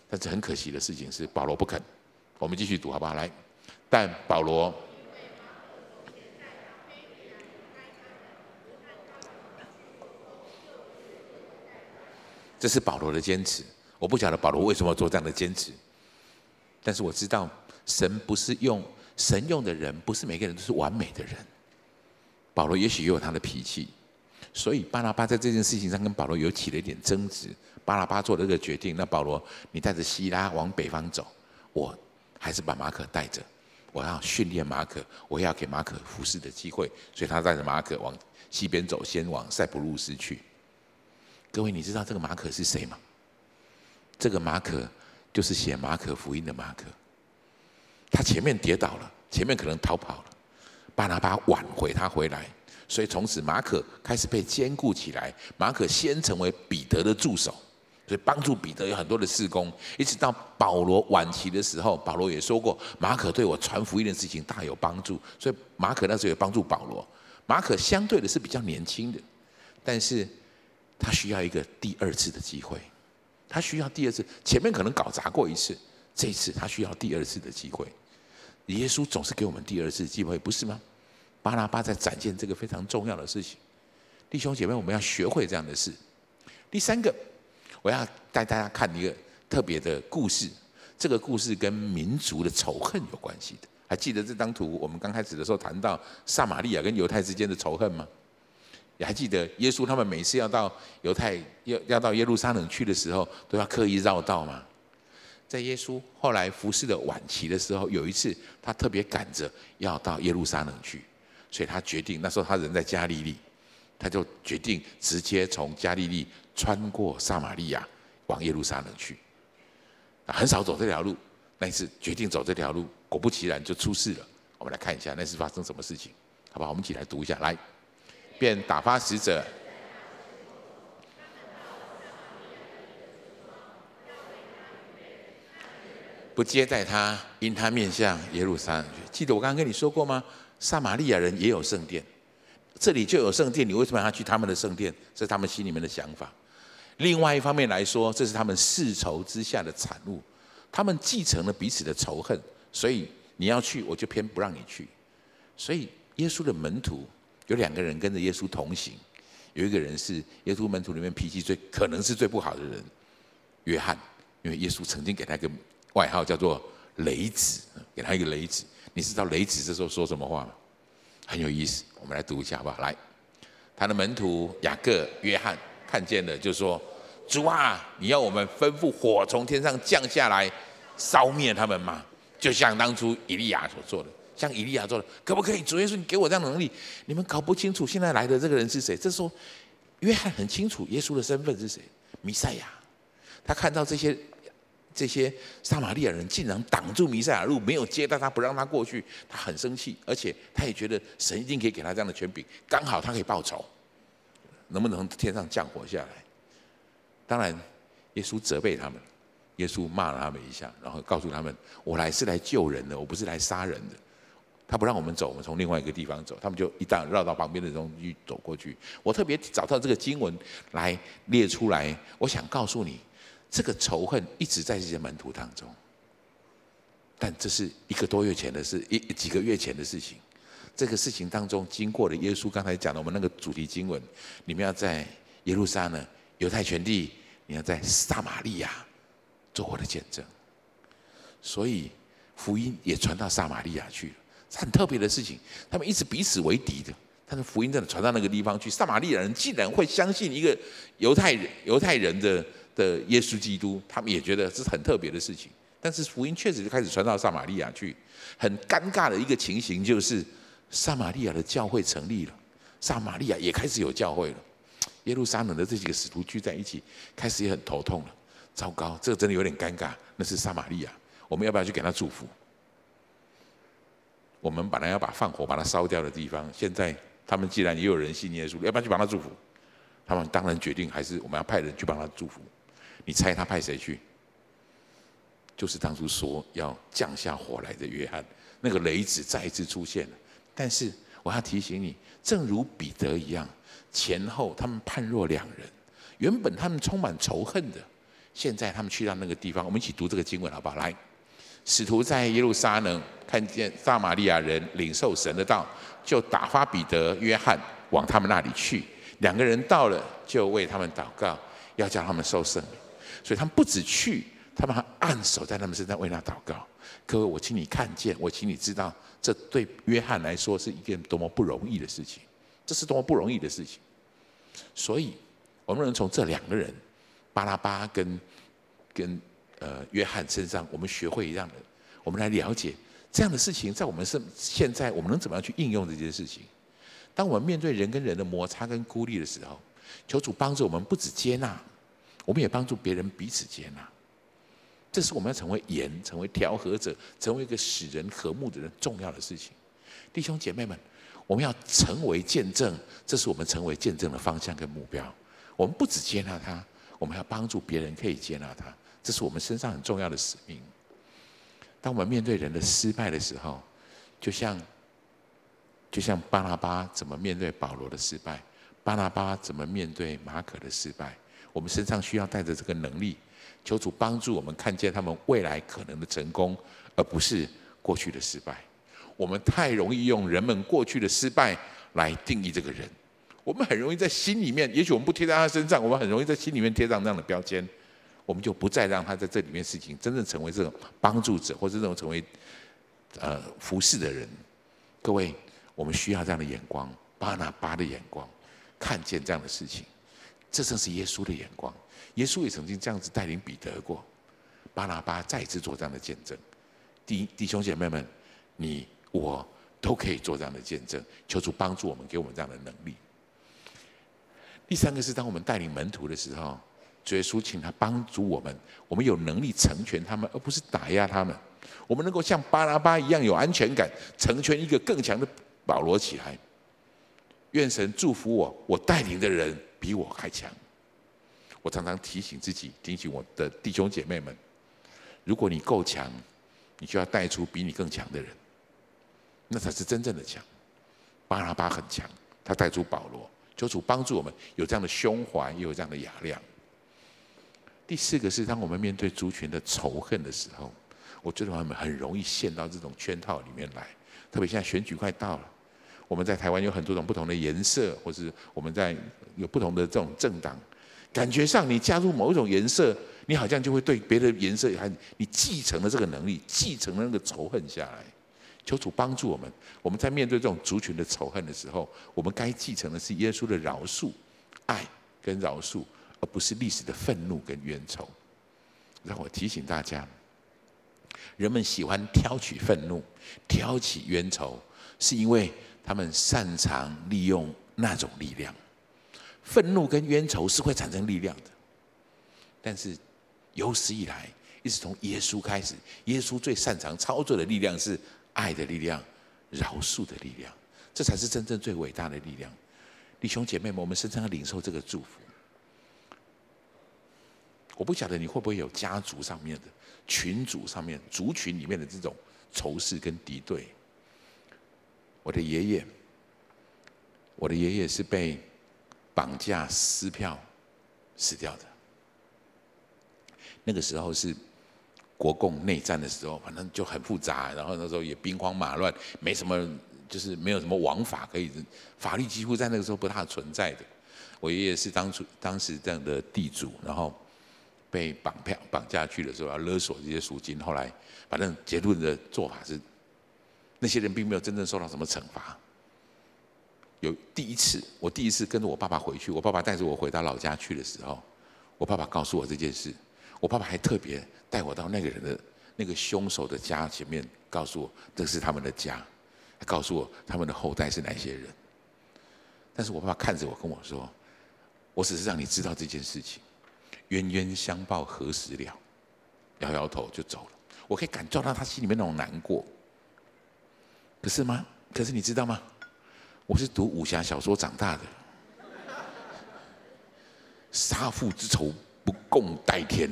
但是很可惜的事情是，保罗不肯。我们继续读好不好？来，但保罗，这是保罗的坚持。我不晓得保罗为什么做这样的坚持，但是我知道神不是用神用的人，不是每个人都是完美的人。保罗也许也有他的脾气，所以巴拉巴在这件事情上跟保罗有起了一点争执。巴拉巴做了这个决定，那保罗，你带着希拉往北方走，我。还是把马可带着，我要训练马可，我要给马可服侍的机会，所以他带着马可往西边走，先往塞浦路斯去。各位，你知道这个马可是谁吗？这个马可就是写马可福音的马可。他前面跌倒了，前面可能逃跑了，巴拿巴挽回他回来，所以从此马可开始被坚固起来。马可先成为彼得的助手。所以帮助彼得有很多的事工，一直到保罗晚期的时候，保罗也说过，马可对我传福音的事情大有帮助。所以马可那时候也帮助保罗。马可相对的是比较年轻的，但是他需要一个第二次的机会，他需要第二次，前面可能搞砸过一次，这一次他需要第二次的机会。耶稣总是给我们第二次机会，不是吗？巴拉巴在展现这个非常重要的事情，弟兄姐妹，我们要学会这样的事。第三个。我要带大家看一个特别的故事，这个故事跟民族的仇恨有关系的。还记得这张图？我们刚开始的时候谈到撒玛利亚跟犹太之间的仇恨吗？你还记得耶稣他们每次要到犹太要要到耶路撒冷去的时候，都要刻意绕道吗？在耶稣后来服侍的晚期的时候，有一次他特别赶着要到耶路撒冷去，所以他决定那时候他人在加利利，他就决定直接从加利利。穿过撒玛利亚往耶路撒冷去，很少走这条路。那一次决定走这条路，果不其然就出事了。我们来看一下那次发生什么事情，好吧？我们一起来读一下。来，便打发使者，不接待他，因他面向耶路撒冷去。记得我刚刚跟你说过吗？撒玛利亚人也有圣殿，这里就有圣殿，你为什么要去他们的圣殿？这是他们心里面的想法。另外一方面来说，这是他们世仇之下的产物，他们继承了彼此的仇恨，所以你要去，我就偏不让你去。所以耶稣的门徒有两个人跟着耶稣同行，有一个人是耶稣门徒里面脾气最可能是最不好的人，约翰，因为耶稣曾经给他一个外号叫做雷子，给他一个雷子。你知道雷子这时候说什么话吗？很有意思，我们来读一下好不好？来，他的门徒雅各、约翰。看见了，就说：“主啊，你要我们吩咐火从天上降下来，烧灭他们吗？就像当初以利亚所做的，像以利亚做的，可不可以？主耶稣，你给我这样的能力。你们搞不清楚现在来的这个人是谁？这时候，约翰很清楚耶稣的身份是谁，弥赛亚。他看到这些这些撒玛利亚人竟然挡住弥赛亚路，没有接待他，不让他过去，他很生气，而且他也觉得神一定可以给他这样的权柄，刚好他可以报仇。”能不能从天上降火下来？当然，耶稣责备他们，耶稣骂了他们一下，然后告诉他们：“我来是来救人的，我不是来杀人的。”他不让我们走，我们从另外一个地方走，他们就一旦绕到旁边的东西走过去。我特别找到这个经文来列出来，我想告诉你，这个仇恨一直在这些门徒当中，但这是一个多月前的事，一几个月前的事情。这个事情当中，经过了耶稣刚才讲的我们那个主题经文，你们要在耶路撒冷、犹太全地，你要在撒玛利亚做我的见证。所以福音也传到撒玛利亚去了，是很特别的事情。他们一直彼此为敌的，但是福音真的传到那个地方去，撒玛利亚人竟然会相信一个犹太人犹太人的的耶稣基督，他们也觉得这是很特别的事情。但是福音确实就开始传到撒玛利亚去，很尴尬的一个情形就是，撒玛利亚的教会成立了，撒玛利亚也开始有教会了，耶路撒冷的这几个使徒聚在一起，开始也很头痛了。糟糕，这个真的有点尴尬。那是撒玛利亚，我们要不要去给他祝福？我们本来要把放火把他烧掉的地方，现在他们既然也有人信耶稣，要不要去帮他祝福？他们当然决定还是我们要派人去帮他祝福。你猜他派谁去？就是当初说要降下火来的约翰。那个雷子再一次出现了。但是我要提醒你，正如彼得一样，前后他们判若两人。原本他们充满仇恨的。现在他们去到那个地方，我们一起读这个经文好不好？来，使徒在耶路撒冷看见撒玛利亚人领受神的道，就打发彼得、约翰往他们那里去。两个人到了，就为他们祷告，要叫他们受圣。所以他们不止去，他们还按手在他们身上为他祷告。各位，我请你看见，我请你知道，这对约翰来说是一件多么不容易的事情，这是多么不容易的事情。所以，我们能从这两个人。巴拉巴跟跟呃约翰身上，我们学会一样的，我们来了解这样的事情，在我们是现在，我们能怎么样去应用这件事情？当我们面对人跟人的摩擦跟孤立的时候，求主帮助我们，不止接纳，我们也帮助别人彼此接纳。这是我们要成为盐，成为调和者，成为一个使人和睦的人重要的事情。弟兄姐妹们，我们要成为见证，这是我们成为见证的方向跟目标。我们不止接纳他。我们要帮助别人，可以接纳他，这是我们身上很重要的使命。当我们面对人的失败的时候，就像就像巴拿巴怎么面对保罗的失败，巴拿巴怎么面对马可的失败，我们身上需要带着这个能力，求主帮助我们看见他们未来可能的成功，而不是过去的失败。我们太容易用人们过去的失败来定义这个人。我们很容易在心里面，也许我们不贴在他身上，我们很容易在心里面贴上这样的标签，我们就不再让他在这里面事情真正成为这种帮助者，或者这种成为呃服侍的人。各位，我们需要这样的眼光，巴拿巴的眼光，看见这样的事情，这正是耶稣的眼光。耶稣也曾经这样子带领彼得过，巴拿巴再一次做这样的见证。弟弟兄姐妹们，你我都可以做这样的见证，求主帮助我们，给我们这样的能力。第三个是，当我们带领门徒的时候，主耶稣请他帮助我们，我们有能力成全他们，而不是打压他们。我们能够像巴拉巴一样有安全感，成全一个更强的保罗起来。愿神祝福我，我带领的人比我还强。我常常提醒自己，提醒我的弟兄姐妹们：如果你够强，你就要带出比你更强的人，那才是真正的强。巴拉巴很强，他带出保罗。求主帮助我们有这样的胸怀，也有这样的雅量。第四个是，当我们面对族群的仇恨的时候，我觉得我们很容易陷到这种圈套里面来。特别现在选举快到了，我们在台湾有很多种不同的颜色，或是我们在有不同的这种政党，感觉上你加入某一种颜色，你好像就会对别的颜色还你继承了这个能力，继承了那个仇恨下来。求主帮助我们，我们在面对这种族群的仇恨的时候，我们该继承的是耶稣的饶恕、爱跟饶恕，而不是历史的愤怒跟冤仇。让我提醒大家，人们喜欢挑起愤怒、挑起冤仇，是因为他们擅长利用那种力量。愤怒跟冤仇是会产生力量的，但是有史以来，一直从耶稣开始，耶稣最擅长操作的力量是。爱的力量，饶恕的力量，这才是真正最伟大的力量。弟兄姐妹们，我们身上要领受这个祝福。我不晓得你会不会有家族上面的、群组上面、族群里面的这种仇视跟敌对。我的爷爷，我的爷爷是被绑架撕票死掉的。那个时候是。国共内战的时候，反正就很复杂，然后那时候也兵荒马乱，没什么，就是没有什么王法可以，法律几乎在那个时候不大存在的。我爷爷是当初当时这样的地主，然后被绑票绑架去的时候要勒索这些赎金，后来反正结论的做法是，那些人并没有真正受到什么惩罚。有第一次，我第一次跟着我爸爸回去，我爸爸带着我回到老家去的时候，我爸爸告诉我这件事，我爸爸还特别带我到那个人的那个凶手的家前面，告诉我这是他们的家，还告诉我他们的后代是哪些人。但是我爸爸看着我跟我说，我只是让你知道这件事情，冤冤相报何时了，摇摇头就走了。我可以感受到他心里面那种难过。可是吗？可是你知道吗？我是读武侠小说长大的，杀父之仇不共戴天。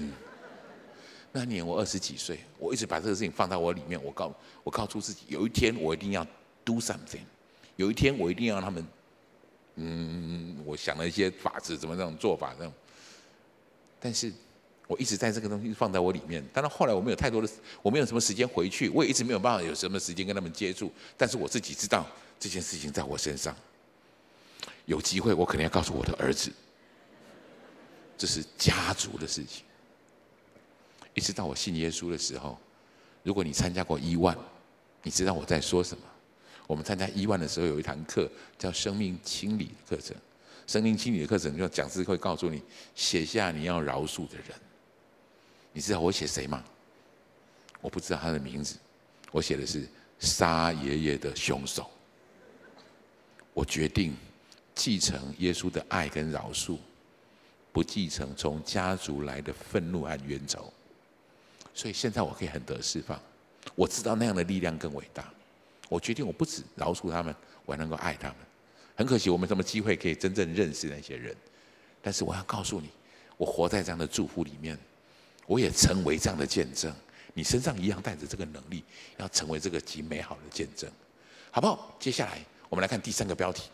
那年我二十几岁，我一直把这个事情放在我里面。我告我告诉自己，有一天我一定要 do something，有一天我一定要让他们，嗯，我想了一些法子，怎么那种做法这种。但是我一直在这个东西放在我里面。当然后来我没有太多的，我没有什么时间回去，我也一直没有办法有什么时间跟他们接触。但是我自己知道。这件事情在我身上，有机会我肯定要告诉我的儿子，这是家族的事情。一直到我信耶稣的时候，如果你参加过一万，你知道我在说什么。我们参加一万的时候，有一堂课叫生命清理课程。生命清理的课程，就讲师会告诉你写下你要饶恕的人。你知道我写谁吗？我不知道他的名字。我写的是杀爷爷的凶手。我决定继承耶稣的爱跟饶恕，不继承从家族来的愤怒和冤仇。所以现在我可以很得释放。我知道那样的力量更伟大。我决定我不止饶恕他们，我还能够爱他们。很可惜我没什么机会可以真正认识那些人。但是我要告诉你，我活在这样的祝福里面，我也成为这样的见证。你身上一样带着这个能力，要成为这个极美好的见证，好不好？接下来。我们来看第三个标题，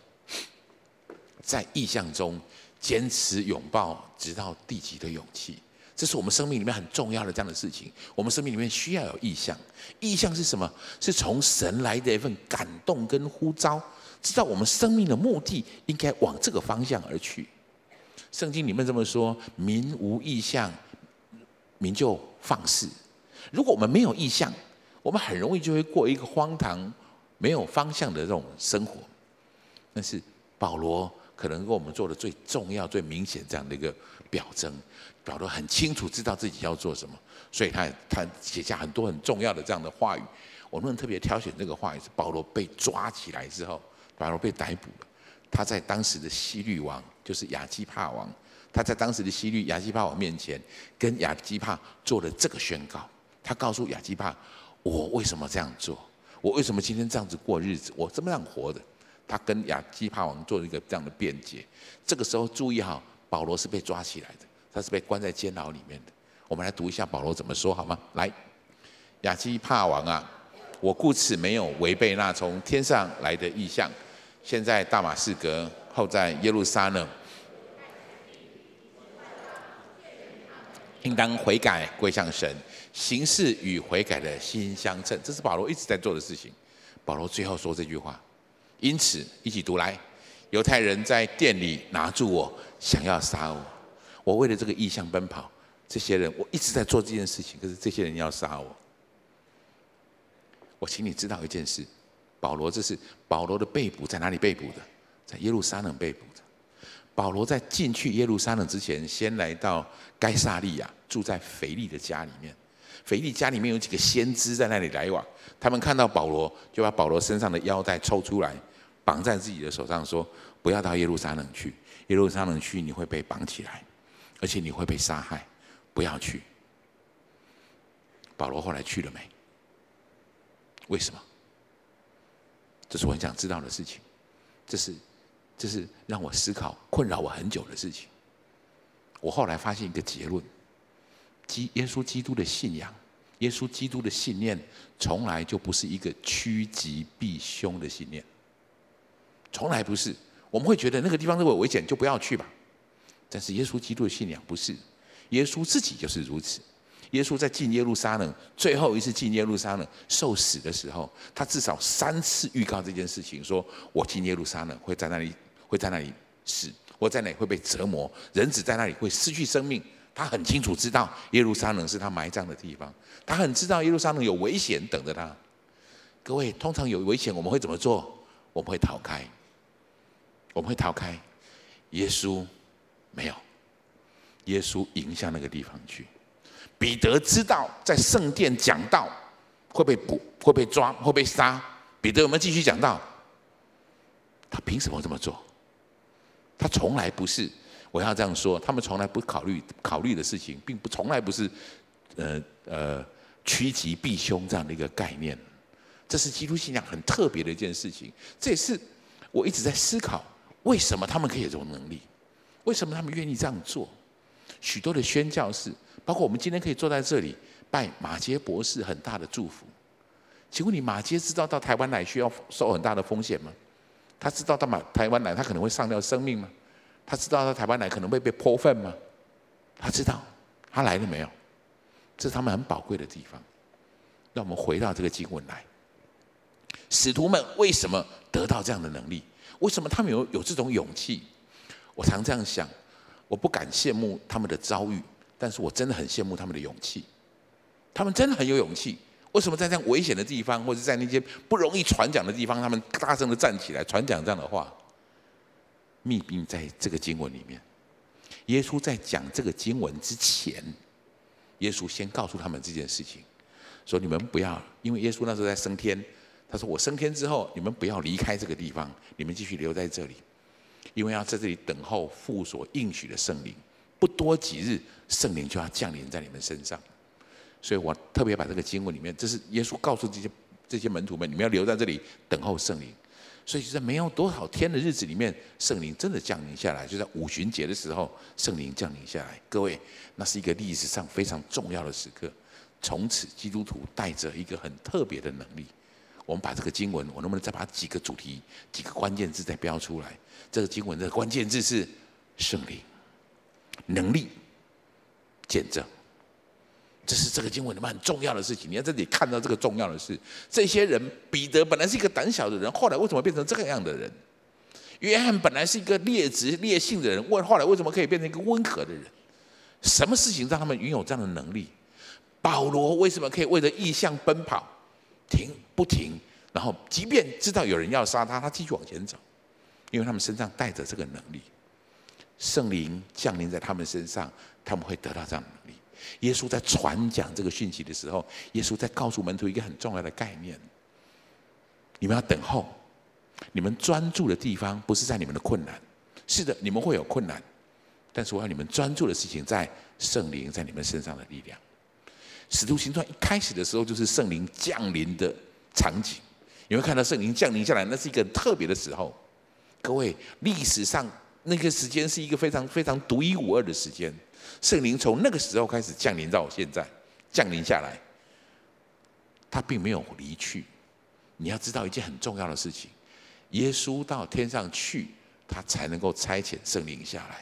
在意象中坚持拥抱直到地极的勇气，这是我们生命里面很重要的这样的事情。我们生命里面需要有意象，意象是什么？是从神来的一份感动跟呼召，知道我们生命的目的应该往这个方向而去。圣经里面这么说：“民无意象，民就放肆。”如果我们没有意象，我们很容易就会过一个荒唐。没有方向的这种生活，那是保罗可能跟我们做的最重要、最明显这样的一个表征。保罗很清楚知道自己要做什么，所以他他写下很多很重要的这样的话语。我们特别挑选这个话语是保罗被抓起来之后，保罗被逮捕了。他在当时的希律王，就是亚基帕王，他在当时的希律亚基帕王面前，跟亚基帕做了这个宣告。他告诉亚基帕：“我为什么这样做？”我为什么今天这样子过日子？我这么样活的？他跟亚基帕王做了一个这样的辩解。这个时候注意哈，保罗是被抓起来的，他是被关在监牢里面的。我们来读一下保罗怎么说好吗？来，亚基帕王啊，我故此没有违背那从天上来的意象。现在大马士革，后在耶路撒冷，应当悔改归向神。行事与悔改的心相称，这是保罗一直在做的事情。保罗最后说这句话，因此一起读来：犹太人在店里拿住我，想要杀我。我为了这个意向奔跑，这些人我一直在做这件事情，可是这些人要杀我。我请你知道一件事：保罗这是保罗的被捕，在哪里被捕的？在耶路撒冷被捕的。保罗在进去耶路撒冷之前，先来到该撒利亚，住在腓利的家里面。腓力家里面有几个先知在那里来往，他们看到保罗，就把保罗身上的腰带抽出来，绑在自己的手上，说：“不要到耶路撒冷去，耶路撒冷去你会被绑起来，而且你会被杀害，不要去。”保罗后来去了没？为什么？这是我很想知道的事情，这是这是让我思考、困扰我很久的事情。我后来发现一个结论。基耶稣基督的信仰，耶稣基督的信念，从来就不是一个趋吉避凶的信念，从来不是。我们会觉得那个地方如果危险，就不要去吧。但是耶稣基督的信仰不是，耶稣自己就是如此。耶稣在进耶路撒冷，最后一次进耶路撒冷受死的时候，他至少三次预告这件事情：说我进耶路撒冷会在那里，会在那里死，我在那里会被折磨，人子在那里会失去生命。他很清楚知道耶路撒冷是他埋葬的地方，他很知道耶路撒冷有危险等着他。各位，通常有危险我们会怎么做？我们会逃开。我们会逃开。耶稣没有，耶稣迎向那个地方去。彼得知道在圣殿讲道会被捕、会被抓、会被杀。彼得有没有继续讲道？他凭什么这么做？他从来不是，我要这样说，他们从来不考虑考虑的事情，并不从来不是，呃呃，趋吉避凶这样的一个概念。这是基督信仰很特别的一件事情。这也是我一直在思考，为什么他们可以有这种能力？为什么他们愿意这样做？许多的宣教士，包括我们今天可以坐在这里拜马杰博士，很大的祝福。请问你马杰知道到台湾来需要受很大的风险吗？他知道到马台湾来他可能会上吊生命吗？他知道到台湾来可能会被泼粪吗？他知道，他来了没有？这是他们很宝贵的地方。让我们回到这个经文来。使徒们为什么得到这样的能力？为什么他们有有这种勇气？我常这样想，我不敢羡慕他们的遭遇，但是我真的很羡慕他们的勇气。他们真的很有勇气。为什么在这样危险的地方，或者在那些不容易传讲的地方，他们大声的站起来传讲这样的话？秘密在这个经文里面。耶稣在讲这个经文之前，耶稣先告诉他们这件事情，说你们不要，因为耶稣那时候在升天。他说：“我升天之后，你们不要离开这个地方，你们继续留在这里，因为要在这里等候父所应许的圣灵。不多几日，圣灵就要降临在你们身上。所以我特别把这个经文里面，这是耶稣告诉这些这些门徒们：你们要留在这里等候圣灵。所以就在没有多少天的日子里面，圣灵真的降临下来，就在五旬节的时候，圣灵降临下来。各位，那是一个历史上非常重要的时刻。从此，基督徒带着一个很特别的能力。”我们把这个经文，我能不能再把几个主题、几个关键字再标出来？这个经文的关键字是圣灵、能力、见证。这是这个经文里面很重要的事情。你要在这里看到这个重要的事。这些人，彼得本来是一个胆小的人，后来为什么变成这个样的人？约翰本来是一个劣质劣性的人，问后来为什么可以变成一个温和的人？什么事情让他们拥有这样的能力？保罗为什么可以为了异象奔跑？停不停，然后即便知道有人要杀他，他继续往前走，因为他们身上带着这个能力，圣灵降临在他们身上，他们会得到这样的能力。耶稣在传讲这个讯息的时候，耶稣在告诉门徒一个很重要的概念：你们要等候，你们专注的地方不是在你们的困难，是的，你们会有困难，但是我要你们专注的事情在圣灵在你们身上的力量。使徒行传一开始的时候就是圣灵降临的场景，你会看到圣灵降临下来，那是一个特别的时候。各位，历史上那个时间是一个非常非常独一无二的时间。圣灵从那个时候开始降临到现在，降临下来，他并没有离去。你要知道一件很重要的事情：耶稣到天上去，他才能够差遣圣灵下来。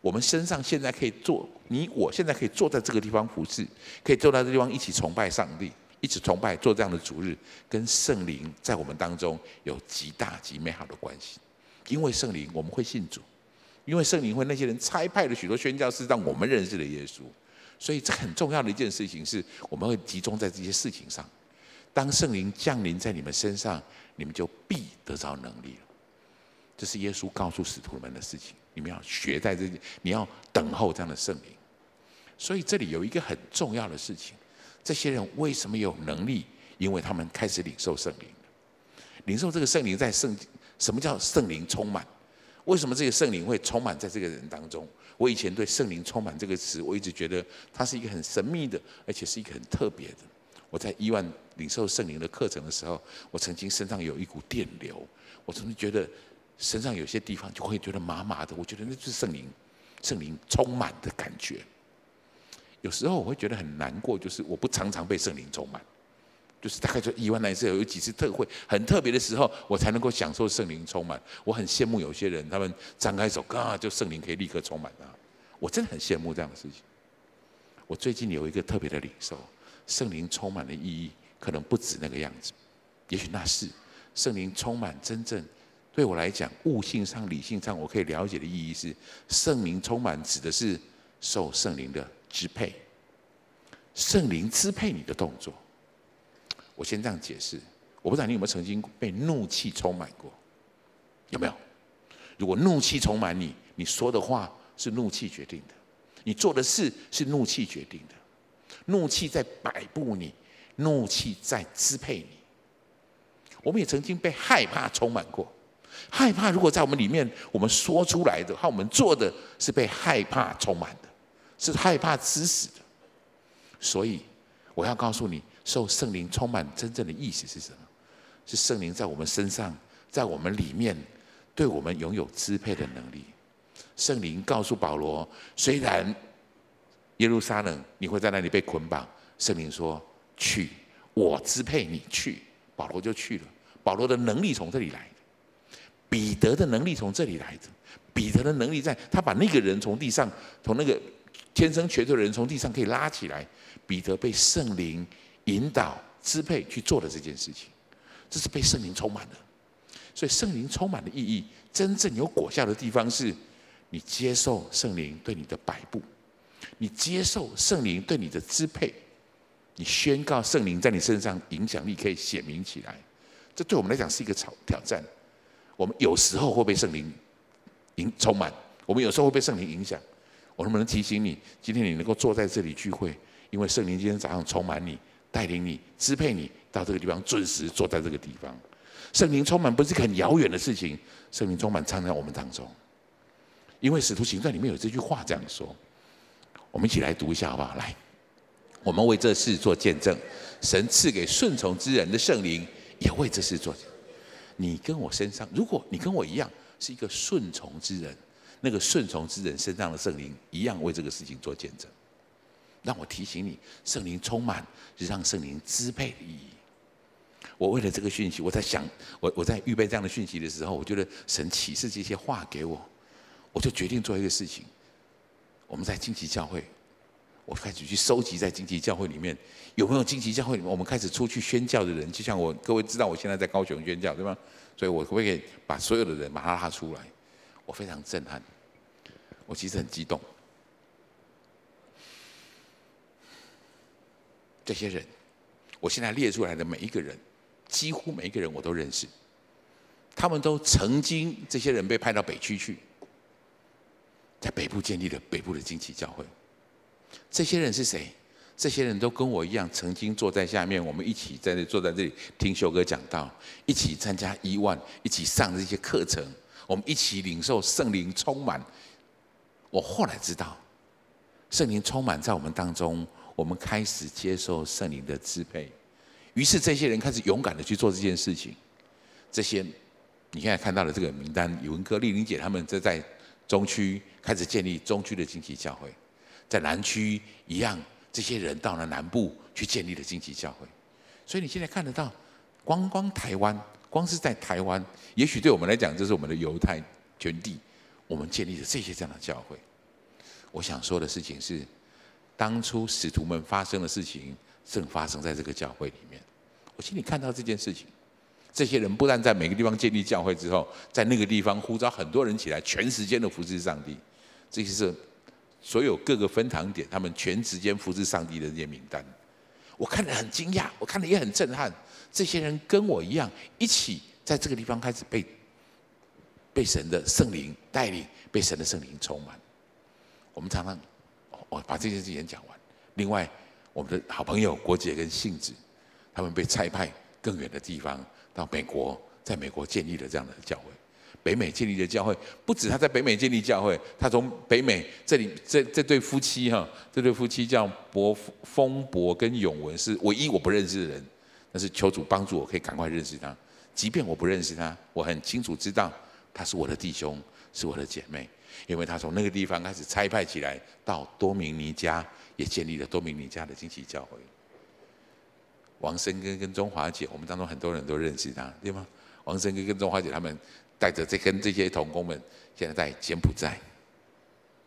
我们身上现在可以坐，你我现在可以坐在这个地方服侍，可以坐在这个地方一起崇拜上帝，一起崇拜做这样的主日，跟圣灵在我们当中有极大极美好的关系。因为圣灵，我们会信主；因为圣灵会那些人差派了许多宣教士，让我们认识了耶稣。所以这很重要的一件事情是，我们会集中在这些事情上。当圣灵降临在你们身上，你们就必得着能力了。这是耶稣告诉使徒们的事情。你们要学在这里，你要等候这样的圣灵。所以这里有一个很重要的事情：这些人为什么有能力？因为他们开始领受圣灵。领受这个圣灵在圣，什么叫圣灵充满？为什么这个圣灵会充满在这个人当中？我以前对“圣灵充满”这个词，我一直觉得它是一个很神秘的，而且是一个很特别的。我在医院领受圣灵的课程的时候，我曾经身上有一股电流，我曾经觉得。身上有些地方就会觉得麻麻的，我觉得那就是圣灵，圣灵充满的感觉。有时候我会觉得很难过，就是我不常常被圣灵充满，就是大概就一万来次有几次特会很特别的时候，我才能够享受圣灵充满。我很羡慕有些人，他们张开手，啊，就圣灵可以立刻充满啊。我真的很羡慕这样的事情。我最近有一个特别的领受，圣灵充满的意义可能不止那个样子，也许那是圣灵充满真正。对我来讲，悟性上、理性上，我可以了解的意义是，圣灵充满指的是受圣灵的支配，圣灵支配你的动作。我先这样解释，我不知道你有没有曾经被怒气充满过，有没有？如果怒气充满你，你说的话是怒气决定的，你做的事是怒气决定的，怒气在摆布你，怒气在支配你。我们也曾经被害怕充满过，害怕如果在我们里面，我们说出来的和我们做的是被害怕充满的，是害怕致死的。所以我要告诉你，受圣灵充满真正的意思是什么？是圣灵在我们身上，在我们里面，对我们拥有支配的能力。圣灵告诉保罗，虽然耶路撒冷你会在那里被捆绑，圣灵说去，我支配你去。保罗就去了。保罗的能力从这里来的，彼得的能力从这里来的。彼得的能力在，他把那个人从地上，从那个天生瘸腿的人从地上可以拉起来。彼得被圣灵引导、支配去做的这件事情，这是被圣灵充满的。所以圣灵充满的意义，真正有果效的地方是，你接受圣灵对你的摆布，你接受圣灵对你的支配。你宣告圣灵在你身上影响力可以显明起来，这对我们来讲是一个挑挑战。我们有时候会被圣灵影充满，我们有时候会被圣灵影响。我能不能提醒你，今天你能够坐在这里聚会，因为圣灵今天早上充满你，带领你，支配你到这个地方，准时坐在这个地方。圣灵充满不是很遥远的事情，圣灵充满常在我们当中。因为使徒行传里面有这句话这样说，我们一起来读一下好不好？来。我们为这事做见证，神赐给顺从之人的圣灵也为这事做。你跟我身上，如果你跟我一样是一个顺从之人，那个顺从之人身上的圣灵一样为这个事情做见证。让我提醒你，圣灵充满是让圣灵支配的意义。我为了这个讯息，我在想，我我在预备这样的讯息的时候，我觉得神启示这些话给我，我就决定做一个事情。我们在荆棘教会。我开始去收集在荆棘教会里面有没有荆棘教会里面，我们开始出去宣教的人，就像我各位知道我现在在高雄宣教对吗？所以我可不可以把所有的人把他拉出来？我非常震撼，我其实很激动。这些人，我现在列出来的每一个人，几乎每一个人我都认识，他们都曾经这些人被派到北区去，在北部建立了北部的荆棘教会。这些人是谁？这些人都跟我一样，曾经坐在下面，我们一起在这坐在这里听修哥讲道，一起参加一万，一起上这些课程，我们一起领受圣灵充满。我后来知道，圣灵充满在我们当中，我们开始接受圣灵的支配，于是这些人开始勇敢的去做这件事情。这些你现在看到的这个名单，宇文哥、丽玲姐他们这在中区开始建立中区的荆棘教会。在南区一样，这些人到了南部去建立了荆棘教会，所以你现在看得到，光光台湾，光是在台湾，也许对我们来讲，这是我们的犹太全地，我们建立了这些这样的教会。我想说的事情是，当初使徒们发生的事情，正发生在这个教会里面。我心里看到这件事情，这些人不但在每个地方建立教会之后，在那个地方呼召很多人起来，全时间的服侍上帝，这些是。所有各个分堂点，他们全时间服侍上帝的那些名单，我看得很惊讶，我看得也很震撼。这些人跟我一样，一起在这个地方开始被被神的圣灵带领，被神的圣灵充满。我们常常，我把这件事情讲完。另外，我们的好朋友国姐跟杏子，他们被差派更远的地方，到美国，在美国建立了这样的教会。北美建立的教会，不止他在北美建立教会，他从北美这里这这对夫妻哈，这对夫妻叫博风博跟永文，是唯一我不认识的人，但是求主帮助我可以赶快认识他，即便我不认识他，我很清楚知道他是我的弟兄，是我的姐妹，因为他从那个地方开始差派起来，到多明尼加也建立了多明尼加的惊奇教会。王生根跟中华姐，我们当中很多人都认识他，对吗？王生根跟中华姐他们。带着这跟这些同工们，现在在柬埔寨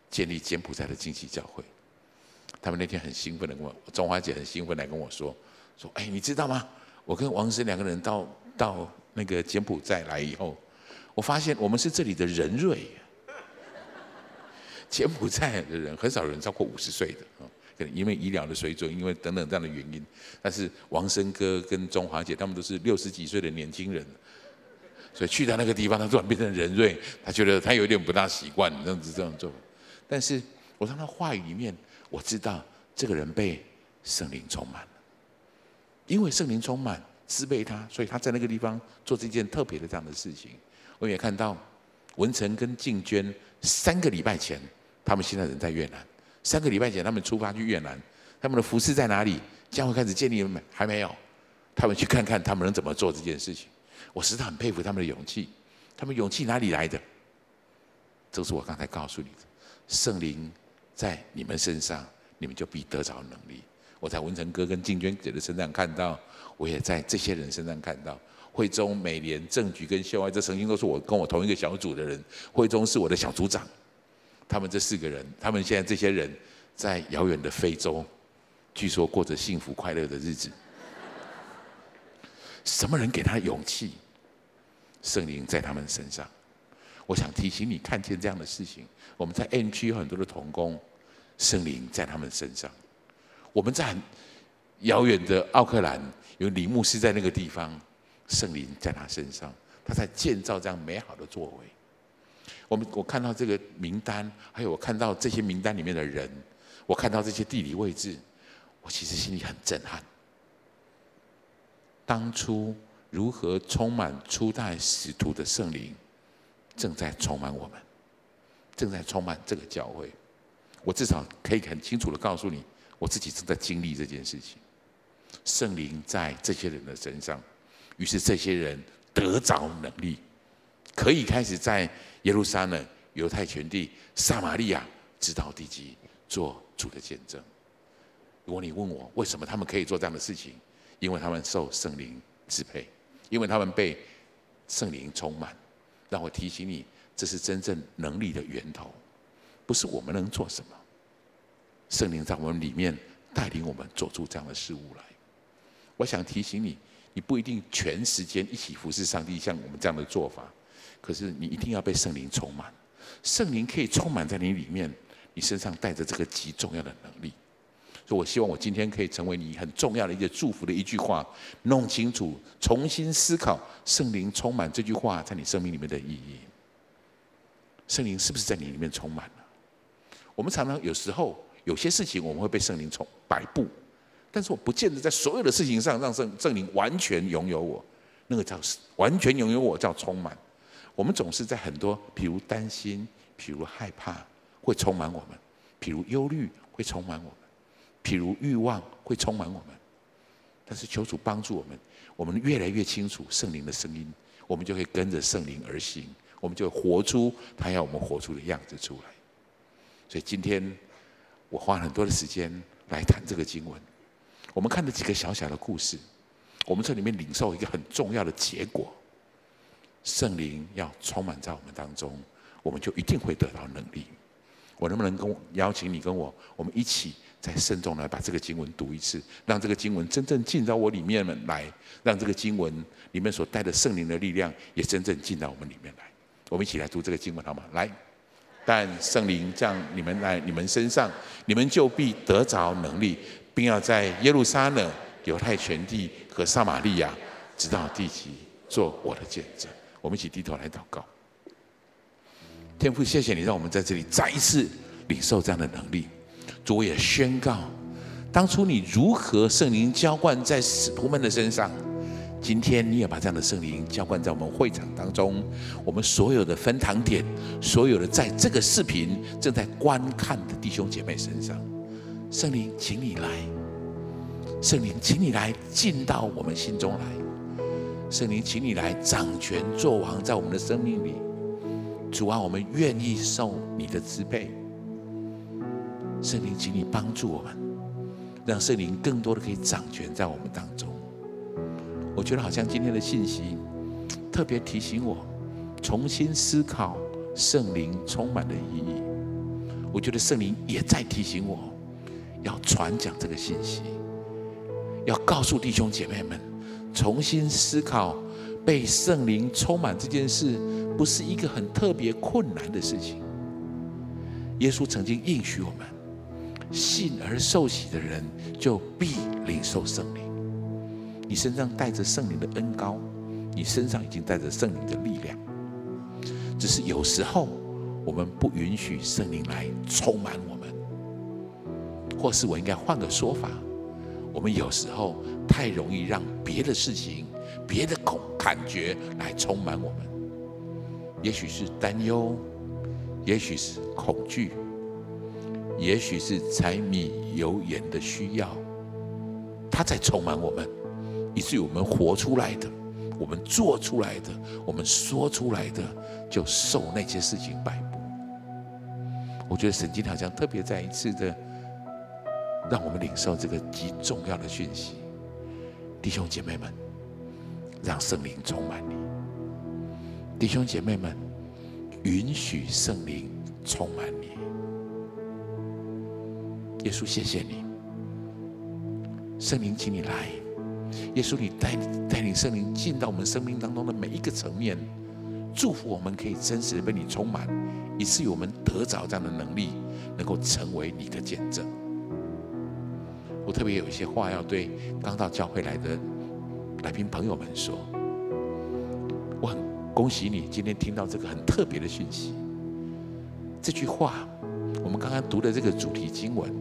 建立柬埔寨的惊奇教会。他们那天很兴奋的跟我，中华姐很兴奋来跟我说：“说哎，你知道吗？我跟王生两个人到到那个柬埔寨来以后，我发现我们是这里的人瑞。柬埔寨的人很少人超过五十岁的啊，可能因为医疗的水准，因为等等这样的原因。但是王生哥跟中华姐他们都是六十几岁的年轻人。”所以去到那个地方，他突然变成人瑞，他觉得他有点不大习惯这样子这样做。但是我从他话语里面，我知道这个人被圣灵充满了，因为圣灵充满支配他，所以他在那个地方做这件特别的这样的事情。我也看到文成跟静娟三个礼拜前，他们现在人在越南。三个礼拜前他们出发去越南，他们的服事在哪里？将会开始建立没？还没有。他们去看看他们能怎么做这件事情。我实在很佩服他们的勇气，他们勇气哪里来的？这是我刚才告诉你的，圣灵在你们身上，你们就必得着能力。我在文成哥跟静娟姐的身上看到，我也在这些人身上看到。惠中、美莲、郑菊跟秀外，这曾经都是我跟我同一个小组的人。惠中是我的小组长，他们这四个人，他们现在这些人在遥远的非洲，据说过着幸福快乐的日子。什么人给他勇气？圣灵在他们身上，我想提醒你，看见这样的事情。我们在 N 区有很多的童工，圣灵在他们身上。我们在很遥远的奥克兰，有李牧师在那个地方，圣灵在他身上，他在建造这样美好的作为。我们我看到这个名单，还有我看到这些名单里面的人，我看到这些地理位置，我其实心里很震撼。当初如何充满初代使徒的圣灵，正在充满我们，正在充满这个教会。我至少可以很清楚的告诉你，我自己正在经历这件事情。圣灵在这些人的身上，于是这些人得着能力，可以开始在耶路撒冷、犹太全地、撒玛利亚直到地极做主的见证。如果你问我为什么他们可以做这样的事情？因为他们受圣灵支配，因为他们被圣灵充满，让我提醒你，这是真正能力的源头，不是我们能做什么。圣灵在我们里面带领我们做出这样的事物来。我想提醒你，你不一定全时间一起服侍上帝，像我们这样的做法，可是你一定要被圣灵充满。圣灵可以充满在你里面，你身上带着这个极重要的能力。所以，我希望我今天可以成为你很重要的一个祝福的一句话，弄清楚，重新思考圣灵充满这句话在你生命里面的意义。圣灵是不是在你里面充满了？我们常常有时候有些事情我们会被圣灵充摆布，但是我不见得在所有的事情上让圣圣灵完全拥有我。那个叫完全拥有我叫充满。我们总是在很多，譬如担心，譬如害怕，会充满我们；譬如忧虑，会充满我们。譬如欲望会充满我们，但是求主帮助我们，我们越来越清楚圣灵的声音，我们就会跟着圣灵而行，我们就活出他要我们活出的样子出来。所以今天我花很多的时间来谈这个经文，我们看了几个小小的故事，我们从里面领受一个很重要的结果：圣灵要充满在我们当中，我们就一定会得到能力。我能不能跟邀请你跟我，我们一起？再慎重来把这个经文读一次，让这个经文真正进到我里面来，让这个经文里面所带的圣灵的力量也真正进到我们里面来。我们一起来读这个经文好吗？来，但圣灵降你们来你们身上，你们就必得着能力，并要在耶路撒冷、犹太全地和撒玛利亚，直到地极，做我的见证。我们一起低头来祷告。天父，谢谢你让我们在这里再一次领受这样的能力。主我也宣告，当初你如何圣灵浇灌在使徒们的身上，今天你也把这样的圣灵浇灌在我们会场当中，我们所有的分堂点，所有的在这个视频正在观看的弟兄姐妹身上，圣灵，请你来，圣灵，请你来进到我们心中来，圣灵，请你来掌权作王在我们的生命里，主啊，我们愿意受你的支配。圣灵，请你帮助我们，让圣灵更多的可以掌权在我们当中。我觉得好像今天的信息特别提醒我，重新思考圣灵充满的意义。我觉得圣灵也在提醒我，要传讲这个信息，要告诉弟兄姐妹们，重新思考被圣灵充满这件事，不是一个很特别困难的事情。耶稣曾经应许我们。信而受洗的人，就必领受圣灵。你身上带着圣灵的恩膏，你身上已经带着圣灵的力量，只是有时候我们不允许圣灵来充满我们，或是我应该换个说法，我们有时候太容易让别的事情、别的恐感觉来充满我们，也许是担忧，也许是恐惧，也许是柴米油盐的需要，它在充满我们，以至于我们活出来的。我们做出来的，我们说出来的，就受那些事情摆布。我觉得神经好像特别再一次的，让我们领受这个极重要的讯息，弟兄姐妹们，让圣灵充满你。弟兄姐妹们，允许圣灵充满你。耶稣，谢谢你，圣灵，请你来。耶稣，你带带领圣灵进到我们生命当中的每一个层面，祝福我们可以真实的被你充满，以至于我们得着这样的能力，能够成为你的见证。我特别有一些话要对刚到教会来的来宾朋友们说，我很恭喜你今天听到这个很特别的讯息。这句话，我们刚刚读的这个主题经文。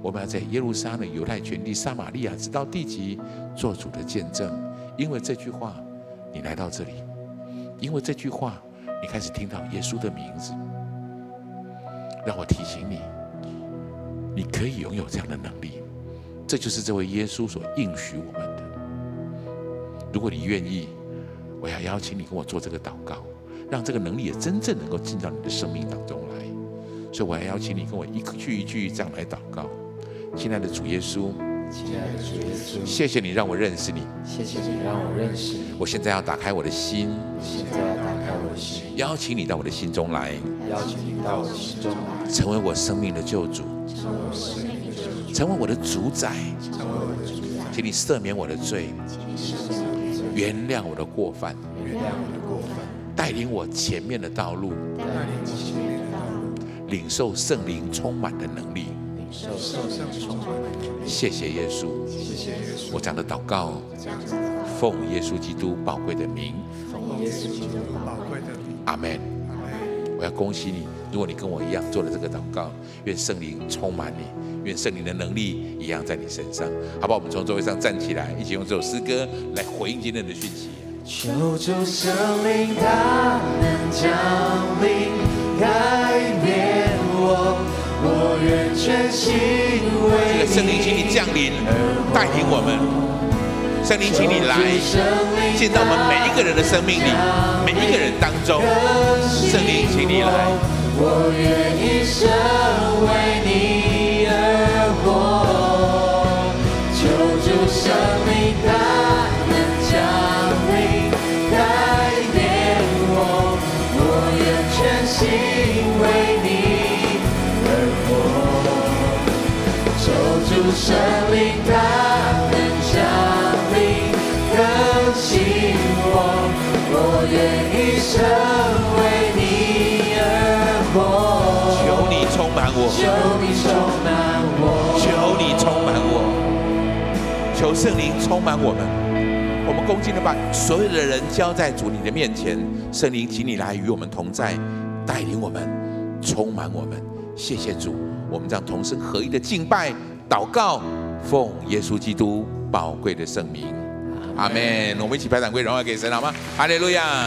我们要在耶路撒冷、犹太全地、撒玛利亚，直到地极，做主的见证。因为这句话，你来到这里；因为这句话，你开始听到耶稣的名字。让我提醒你，你可以拥有这样的能力。这就是这位耶稣所应许我们的。如果你愿意，我要邀请你跟我做这个祷告，让这个能力也真正能够进到你的生命当中来。所以，我要邀请你跟我一句一句这样来祷告。亲爱的主耶稣，亲爱的主耶稣，谢谢你让我认识你，谢谢你让我认识你。我现在要打开我的心，我现在要打开我的心，邀请你到我的心中来，邀请你到我的心中来，成为我生命的救主，成为我生命的救主，成为我的主宰，成为我的主宰。请你赦免我的罪，原谅我的过犯，原谅我的过犯，带领我前面的道路，带领我前面的道路，领受圣灵充满的能力。受受圣充满，谢谢耶稣，谢谢耶稣。我这样的祷告，奉耶稣基督宝贵的名，奉耶稣基督宝贵的名，阿门。我要恭喜你，如果你跟我一样做了这个祷告，愿圣灵充满你，愿圣灵的能力一样在你身上，好不好？我们从座位上站起来，一起用这首诗歌来回应今天的讯息。求主圣灵大能降临，改变我。我愿全心为这个圣灵，请你降临，带领我们。圣灵，请你来，进到我们每一个人的生命里，每一个人当中。圣灵，请你来。我愿一生为你全心为圣灵大能降临，更新我，我愿一生为你而活。求你充满我，求你充满我，求你充满我，求圣灵充满我们。我们恭敬的把所有的人交在主你的面前，圣灵，请你来与我们同在，带领我们，充满我们。谢谢主，我们这样同声合一的敬拜。祷告，奉耶稣基督宝贵的圣名，阿门。我们一起拍掌归荣耀给神，好吗？哈利路亚。